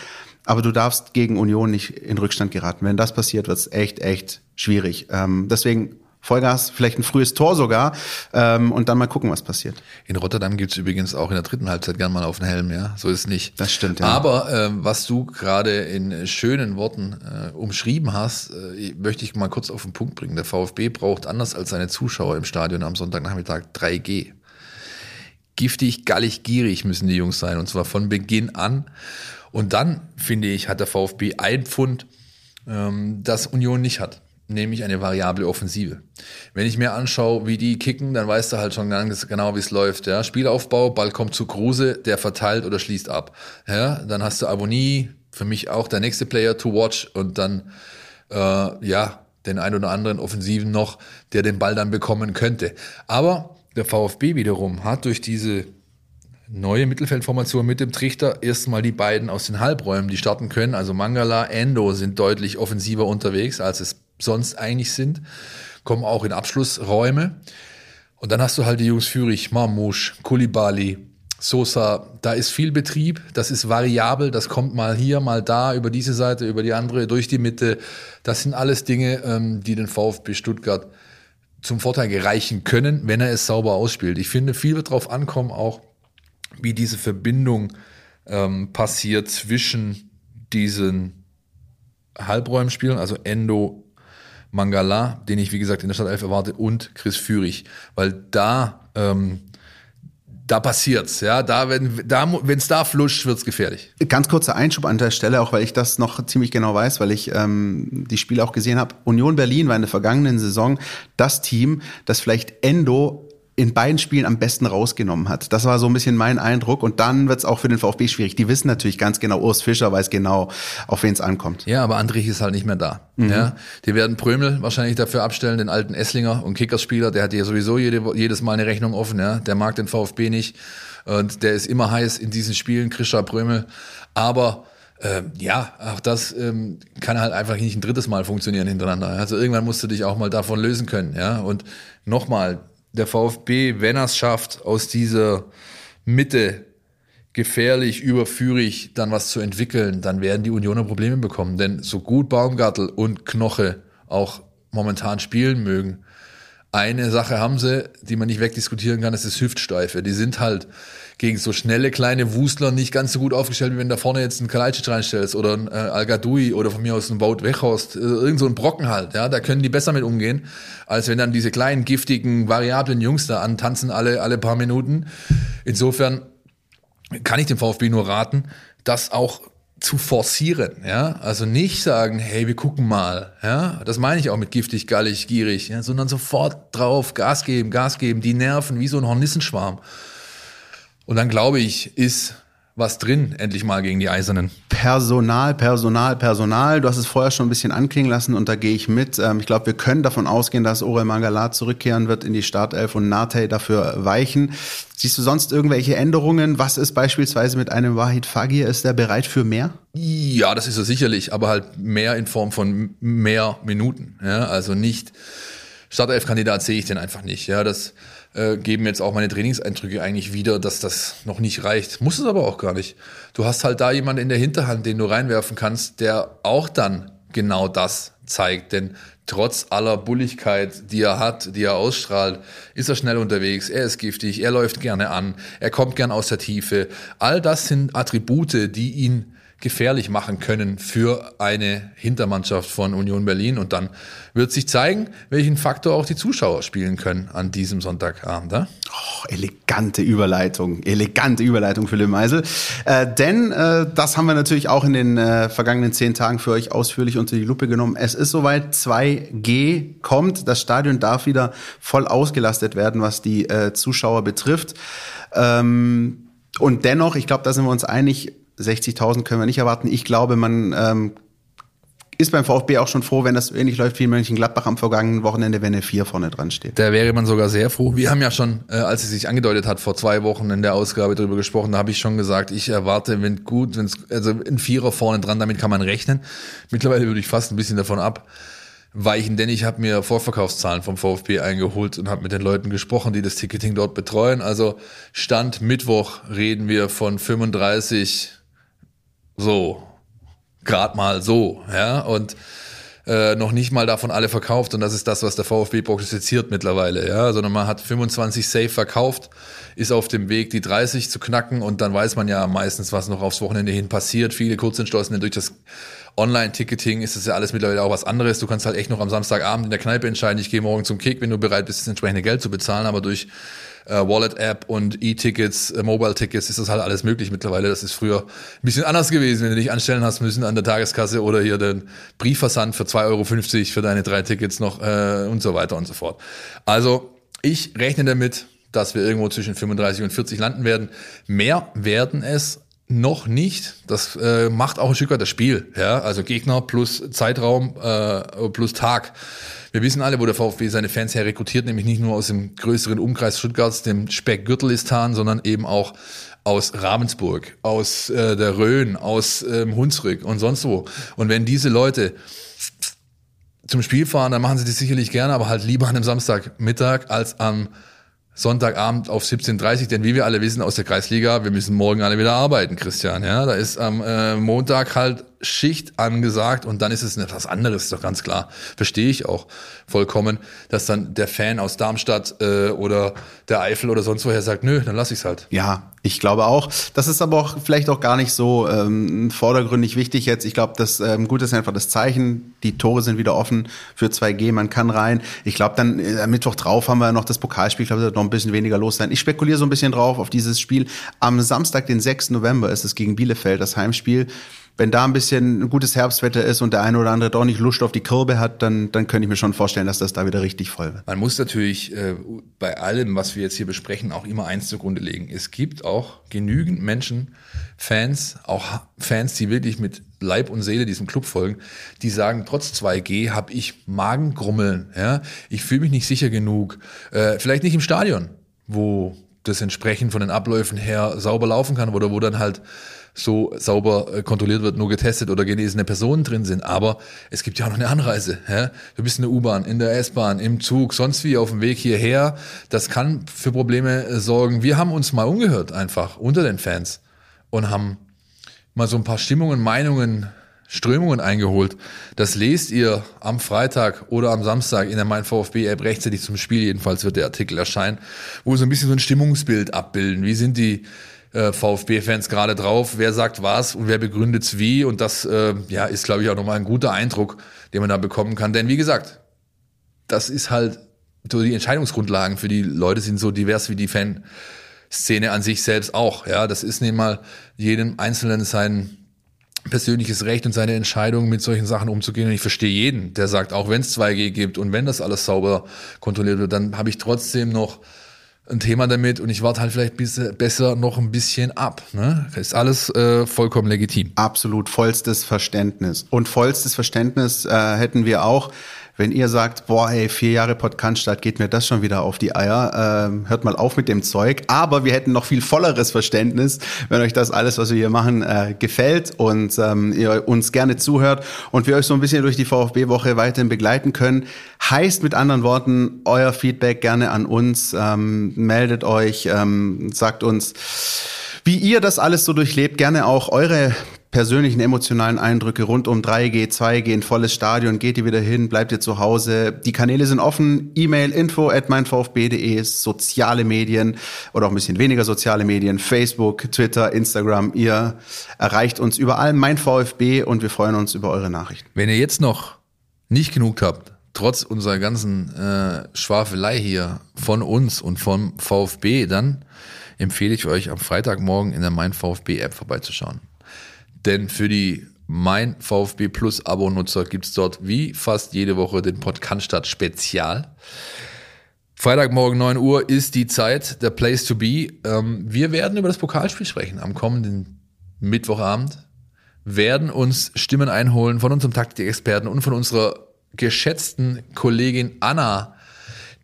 aber du darfst gegen Union nicht in Rückstand geraten. Wenn das passiert, wird es echt, echt schwierig. Ähm, deswegen Vollgas, vielleicht ein frühes Tor sogar ähm, und dann mal gucken, was passiert. In Rotterdam gibt's übrigens auch in der dritten Halbzeit gern mal auf den Helm, ja. So ist es nicht. Das stimmt, ja. Aber ähm, was du gerade in schönen Worten äh, umschrieben hast, äh, möchte ich mal kurz auf den Punkt bringen. Der VfB braucht anders als seine Zuschauer im Stadion am Sonntagnachmittag 3G. Giftig, gallig, gierig müssen die Jungs sein und zwar von Beginn an. Und dann, finde ich, hat der VfB ein Pfund, ähm, das Union nicht hat nämlich eine variable Offensive. Wenn ich mir anschaue, wie die kicken, dann weißt du halt schon ganz genau, wie es läuft. Ja? Spielaufbau, Ball kommt zu Kruse, der verteilt oder schließt ab. Ja? Dann hast du Abonnie, für mich auch der nächste Player to watch und dann äh, ja den ein oder anderen Offensiven noch, der den Ball dann bekommen könnte. Aber der VfB wiederum hat durch diese neue Mittelfeldformation mit dem Trichter erstmal die beiden aus den Halbräumen, die starten können. Also Mangala, Endo sind deutlich offensiver unterwegs, als es sonst eigentlich sind, kommen auch in Abschlussräume. Und dann hast du halt die Jungs Führig, Marmouche, Kulibali, Sosa, da ist viel Betrieb, das ist variabel, das kommt mal hier, mal da, über diese Seite, über die andere, durch die Mitte. Das sind alles Dinge, ähm, die den VfB Stuttgart zum Vorteil gereichen können, wenn er es sauber ausspielt. Ich finde, viel wird drauf ankommen, auch wie diese Verbindung ähm, passiert zwischen diesen Halbräumspielen, also Endo, Mangala, den ich wie gesagt in der Stadt 11 erwarte, und Chris Führig, weil da ähm, da passiert's, ja, da wenn da wenn's da fluscht, wird's gefährlich. Ganz kurzer Einschub an der Stelle, auch weil ich das noch ziemlich genau weiß, weil ich ähm, die Spiele auch gesehen habe. Union Berlin war in der vergangenen Saison das Team, das vielleicht Endo in beiden Spielen am besten rausgenommen hat. Das war so ein bisschen mein Eindruck. Und dann wird's auch für den VfB schwierig. Die wissen natürlich ganz genau, Urs Fischer weiß genau, auf wen es ankommt. Ja, aber Andrich ist halt nicht mehr da. Mhm. Ja, die werden Prömel wahrscheinlich dafür abstellen, den alten Esslinger und Kickerspieler. Der hat ja sowieso jede, jedes Mal eine Rechnung offen. Ja, der mag den VfB nicht und der ist immer heiß in diesen Spielen. Krischer Prömel, aber ähm, ja, auch das ähm, kann halt einfach nicht ein drittes Mal funktionieren hintereinander. Also irgendwann musst du dich auch mal davon lösen können. Ja, und nochmal der VfB, wenn er es schafft, aus dieser Mitte gefährlich, überführig dann was zu entwickeln, dann werden die Unioner Probleme bekommen. Denn so gut Baumgartel und Knoche auch momentan spielen mögen, eine Sache haben sie, die man nicht wegdiskutieren kann, das ist Hüftsteife. Die sind halt gegen so schnelle kleine Wusler nicht ganz so gut aufgestellt, wie wenn da vorne jetzt einen Kalajdzic reinstellst oder einen äh, Al-Gadoui oder von mir aus einen Wout Weghorst, äh, irgend so ein Brocken halt, ja, da können die besser mit umgehen, als wenn dann diese kleinen, giftigen, variablen Jungs da antanzen alle, alle paar Minuten. Insofern kann ich dem VfB nur raten, das auch zu forcieren, ja, also nicht sagen, hey, wir gucken mal, ja, das meine ich auch mit giftig, gallig, gierig, ja, sondern sofort drauf, Gas geben, Gas geben, die Nerven wie so ein Hornissenschwarm. Und dann glaube ich, ist was drin, endlich mal gegen die Eisernen. Personal, Personal, Personal. Du hast es vorher schon ein bisschen anklingen lassen und da gehe ich mit. Ähm, ich glaube, wir können davon ausgehen, dass Orel Mangala zurückkehren wird in die Startelf und Nate dafür weichen. Siehst du sonst irgendwelche Änderungen? Was ist beispielsweise mit einem Wahid Fagir? Ist der bereit für mehr? Ja, das ist er sicherlich, aber halt mehr in Form von mehr Minuten. Ja, also nicht Startelf-Kandidat sehe ich den einfach nicht. Ja, das äh, geben jetzt auch meine Trainingseindrücke eigentlich wieder, dass das noch nicht reicht. Muss es aber auch gar nicht. Du hast halt da jemanden in der Hinterhand, den du reinwerfen kannst, der auch dann genau das zeigt. Denn trotz aller Bulligkeit, die er hat, die er ausstrahlt, ist er schnell unterwegs, er ist giftig, er läuft gerne an, er kommt gern aus der Tiefe. All das sind Attribute, die ihn gefährlich machen können für eine Hintermannschaft von Union Berlin. Und dann wird sich zeigen, welchen Faktor auch die Zuschauer spielen können an diesem Sonntagabend. Ja? Oh, elegante Überleitung, elegante Überleitung, Philipp Meisel. Äh, denn äh, das haben wir natürlich auch in den äh, vergangenen zehn Tagen für euch ausführlich unter die Lupe genommen. Es ist soweit, 2G kommt. Das Stadion darf wieder voll ausgelastet werden, was die äh, Zuschauer betrifft. Ähm, und dennoch, ich glaube, da sind wir uns einig, 60.000 können wir nicht erwarten. Ich glaube, man ähm, ist beim VfB auch schon froh, wenn das ähnlich läuft wie in Mönchengladbach am vergangenen Wochenende, wenn eine 4 vorne dran steht. Da wäre man sogar sehr froh. Wir haben ja schon, äh, als es sich angedeutet hat, vor zwei Wochen in der Ausgabe darüber gesprochen, da habe ich schon gesagt, ich erwarte, wenn gut, wenn es also ein Vierer vorne dran, damit kann man rechnen. Mittlerweile würde ich fast ein bisschen davon abweichen, denn ich habe mir Vorverkaufszahlen vom VfB eingeholt und habe mit den Leuten gesprochen, die das Ticketing dort betreuen. Also Stand Mittwoch reden wir von 35 so, gerade mal so, ja, und äh, noch nicht mal davon alle verkauft. Und das ist das, was der VfB prognostiziert mittlerweile, ja, sondern man hat 25 safe verkauft, ist auf dem Weg, die 30 zu knacken. Und dann weiß man ja meistens, was noch aufs Wochenende hin passiert. Viele Kurzentschlossene durch das Online-Ticketing ist das ja alles mittlerweile auch was anderes. Du kannst halt echt noch am Samstagabend in der Kneipe entscheiden, ich gehe morgen zum Kick, wenn du bereit bist, das entsprechende Geld zu bezahlen, aber durch äh, Wallet-App und E-Tickets, äh, Mobile-Tickets ist das halt alles möglich mittlerweile. Das ist früher ein bisschen anders gewesen, wenn du dich anstellen hast müssen an der Tageskasse oder hier den Briefversand für 2,50 Euro für deine drei Tickets noch äh, und so weiter und so fort. Also ich rechne damit, dass wir irgendwo zwischen 35 und 40 landen werden. Mehr werden es noch nicht. Das äh, macht auch ein Stück weit das Spiel. Ja? Also Gegner plus Zeitraum äh, plus Tag. Wir wissen alle, wo der VfB seine Fans her rekrutiert, nämlich nicht nur aus dem größeren Umkreis Stuttgarts, dem Speckgürtelistan, sondern eben auch aus Ravensburg, aus äh, der Rhön, aus ähm, Hunsrück und sonst wo. Und wenn diese Leute zum Spiel fahren, dann machen sie das sicherlich gerne, aber halt lieber an einem Samstagmittag als am Sonntagabend auf 17.30 denn wie wir alle wissen aus der Kreisliga, wir müssen morgen alle wieder arbeiten, Christian. Ja, da ist am äh, Montag halt Schicht angesagt und dann ist es etwas anderes, doch ganz klar. Verstehe ich auch vollkommen, dass dann der Fan aus Darmstadt äh, oder der Eifel oder sonst woher sagt, nö, dann lass ich's halt. Ja, ich glaube auch. Das ist aber auch vielleicht auch gar nicht so ähm, vordergründig wichtig jetzt. Ich glaube, das ähm, Gute ist einfach das Zeichen. Die Tore sind wieder offen für 2G, man kann rein. Ich glaube, dann äh, Mittwoch drauf haben wir noch das Pokalspiel. Ich glaube, da wird noch ein bisschen weniger los sein. Ich spekuliere so ein bisschen drauf auf dieses Spiel. Am Samstag, den 6. November, ist es gegen Bielefeld, das Heimspiel wenn da ein bisschen gutes Herbstwetter ist und der eine oder andere doch nicht Lust auf die Kirbe hat, dann, dann könnte ich mir schon vorstellen, dass das da wieder richtig voll wird. Man muss natürlich äh, bei allem, was wir jetzt hier besprechen, auch immer eins zugrunde legen. Es gibt auch genügend Menschen, Fans, auch Fans, die wirklich mit Leib und Seele diesem Club folgen, die sagen, trotz 2G habe ich Magengrummeln. Ja? Ich fühle mich nicht sicher genug. Äh, vielleicht nicht im Stadion, wo das entsprechend von den Abläufen her sauber laufen kann oder wo dann halt so sauber äh, kontrolliert wird, nur getestet oder genesene Personen drin sind. Aber es gibt ja auch noch eine Anreise. Ja? Du bist in der U-Bahn, in der S-Bahn, im Zug, sonst wie auf dem Weg hierher. Das kann für Probleme äh, sorgen. Wir haben uns mal umgehört einfach unter den Fans und haben mal so ein paar Stimmungen, Meinungen, Strömungen eingeholt. Das lest ihr am Freitag oder am Samstag in der Mein VfB App rechtzeitig zum Spiel. Jedenfalls wird der Artikel erscheinen, wo wir so ein bisschen so ein Stimmungsbild abbilden. Wie sind die äh, VfB-Fans gerade drauf, wer sagt was und wer begründet's wie. Und das äh, ja, ist, glaube ich, auch nochmal ein guter Eindruck, den man da bekommen kann. Denn wie gesagt, das ist halt so die Entscheidungsgrundlagen für die Leute sind so divers wie die Fanszene an sich selbst auch. Ja, das ist nicht mal jedem Einzelnen sein persönliches Recht und seine Entscheidung, mit solchen Sachen umzugehen. Und ich verstehe jeden, der sagt, auch wenn es 2G gibt und wenn das alles sauber kontrolliert wird, dann habe ich trotzdem noch ein Thema damit und ich warte halt vielleicht besser noch ein bisschen ab. Ne? Ist alles äh, vollkommen legitim. Absolut vollstes Verständnis. Und vollstes Verständnis äh, hätten wir auch, wenn ihr sagt, boah, ey, vier Jahre Podcast geht mir das schon wieder auf die Eier, ähm, hört mal auf mit dem Zeug. Aber wir hätten noch viel volleres Verständnis, wenn euch das alles, was wir hier machen, äh, gefällt und ähm, ihr uns gerne zuhört und wir euch so ein bisschen durch die VfB-Woche weiterhin begleiten können. Heißt mit anderen Worten, euer Feedback gerne an uns, ähm, meldet euch, ähm, sagt uns, wie ihr das alles so durchlebt, gerne auch eure persönlichen emotionalen Eindrücke rund um 3G, 2G, ein volles Stadion, geht ihr wieder hin, bleibt ihr zu Hause. Die Kanäle sind offen, E-Mail info at meinvfb.de, soziale Medien oder auch ein bisschen weniger soziale Medien, Facebook, Twitter, Instagram. Ihr erreicht uns überall, mein VfB und wir freuen uns über eure Nachrichten. Wenn ihr jetzt noch nicht genug habt, trotz unserer ganzen äh, Schwafelei hier von uns und vom VfB, dann empfehle ich euch am Freitagmorgen in der Mein VfB App vorbeizuschauen. Denn für die mein VfB Plus Abo-Nutzer gibt es dort wie fast jede Woche den Podcast Spezial. Freitagmorgen 9 Uhr ist die Zeit, der Place to be. Ähm, wir werden über das Pokalspiel sprechen am kommenden Mittwochabend, werden uns Stimmen einholen von unserem Taktikexperten und von unserer geschätzten Kollegin Anna,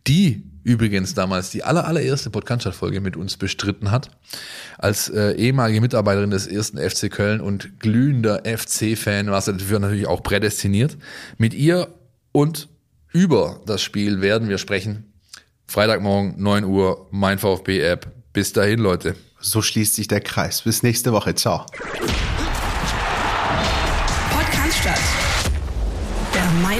die übrigens damals die aller, allererste Podcast-Folge mit uns bestritten hat. Als äh, ehemalige Mitarbeiterin des ersten FC Köln und glühender FC-Fan war sie natürlich auch prädestiniert. Mit ihr und über das Spiel werden wir sprechen. Freitagmorgen, 9 Uhr, mein VfB-App. Bis dahin, Leute. So schließt sich der Kreis. Bis nächste Woche. Ciao.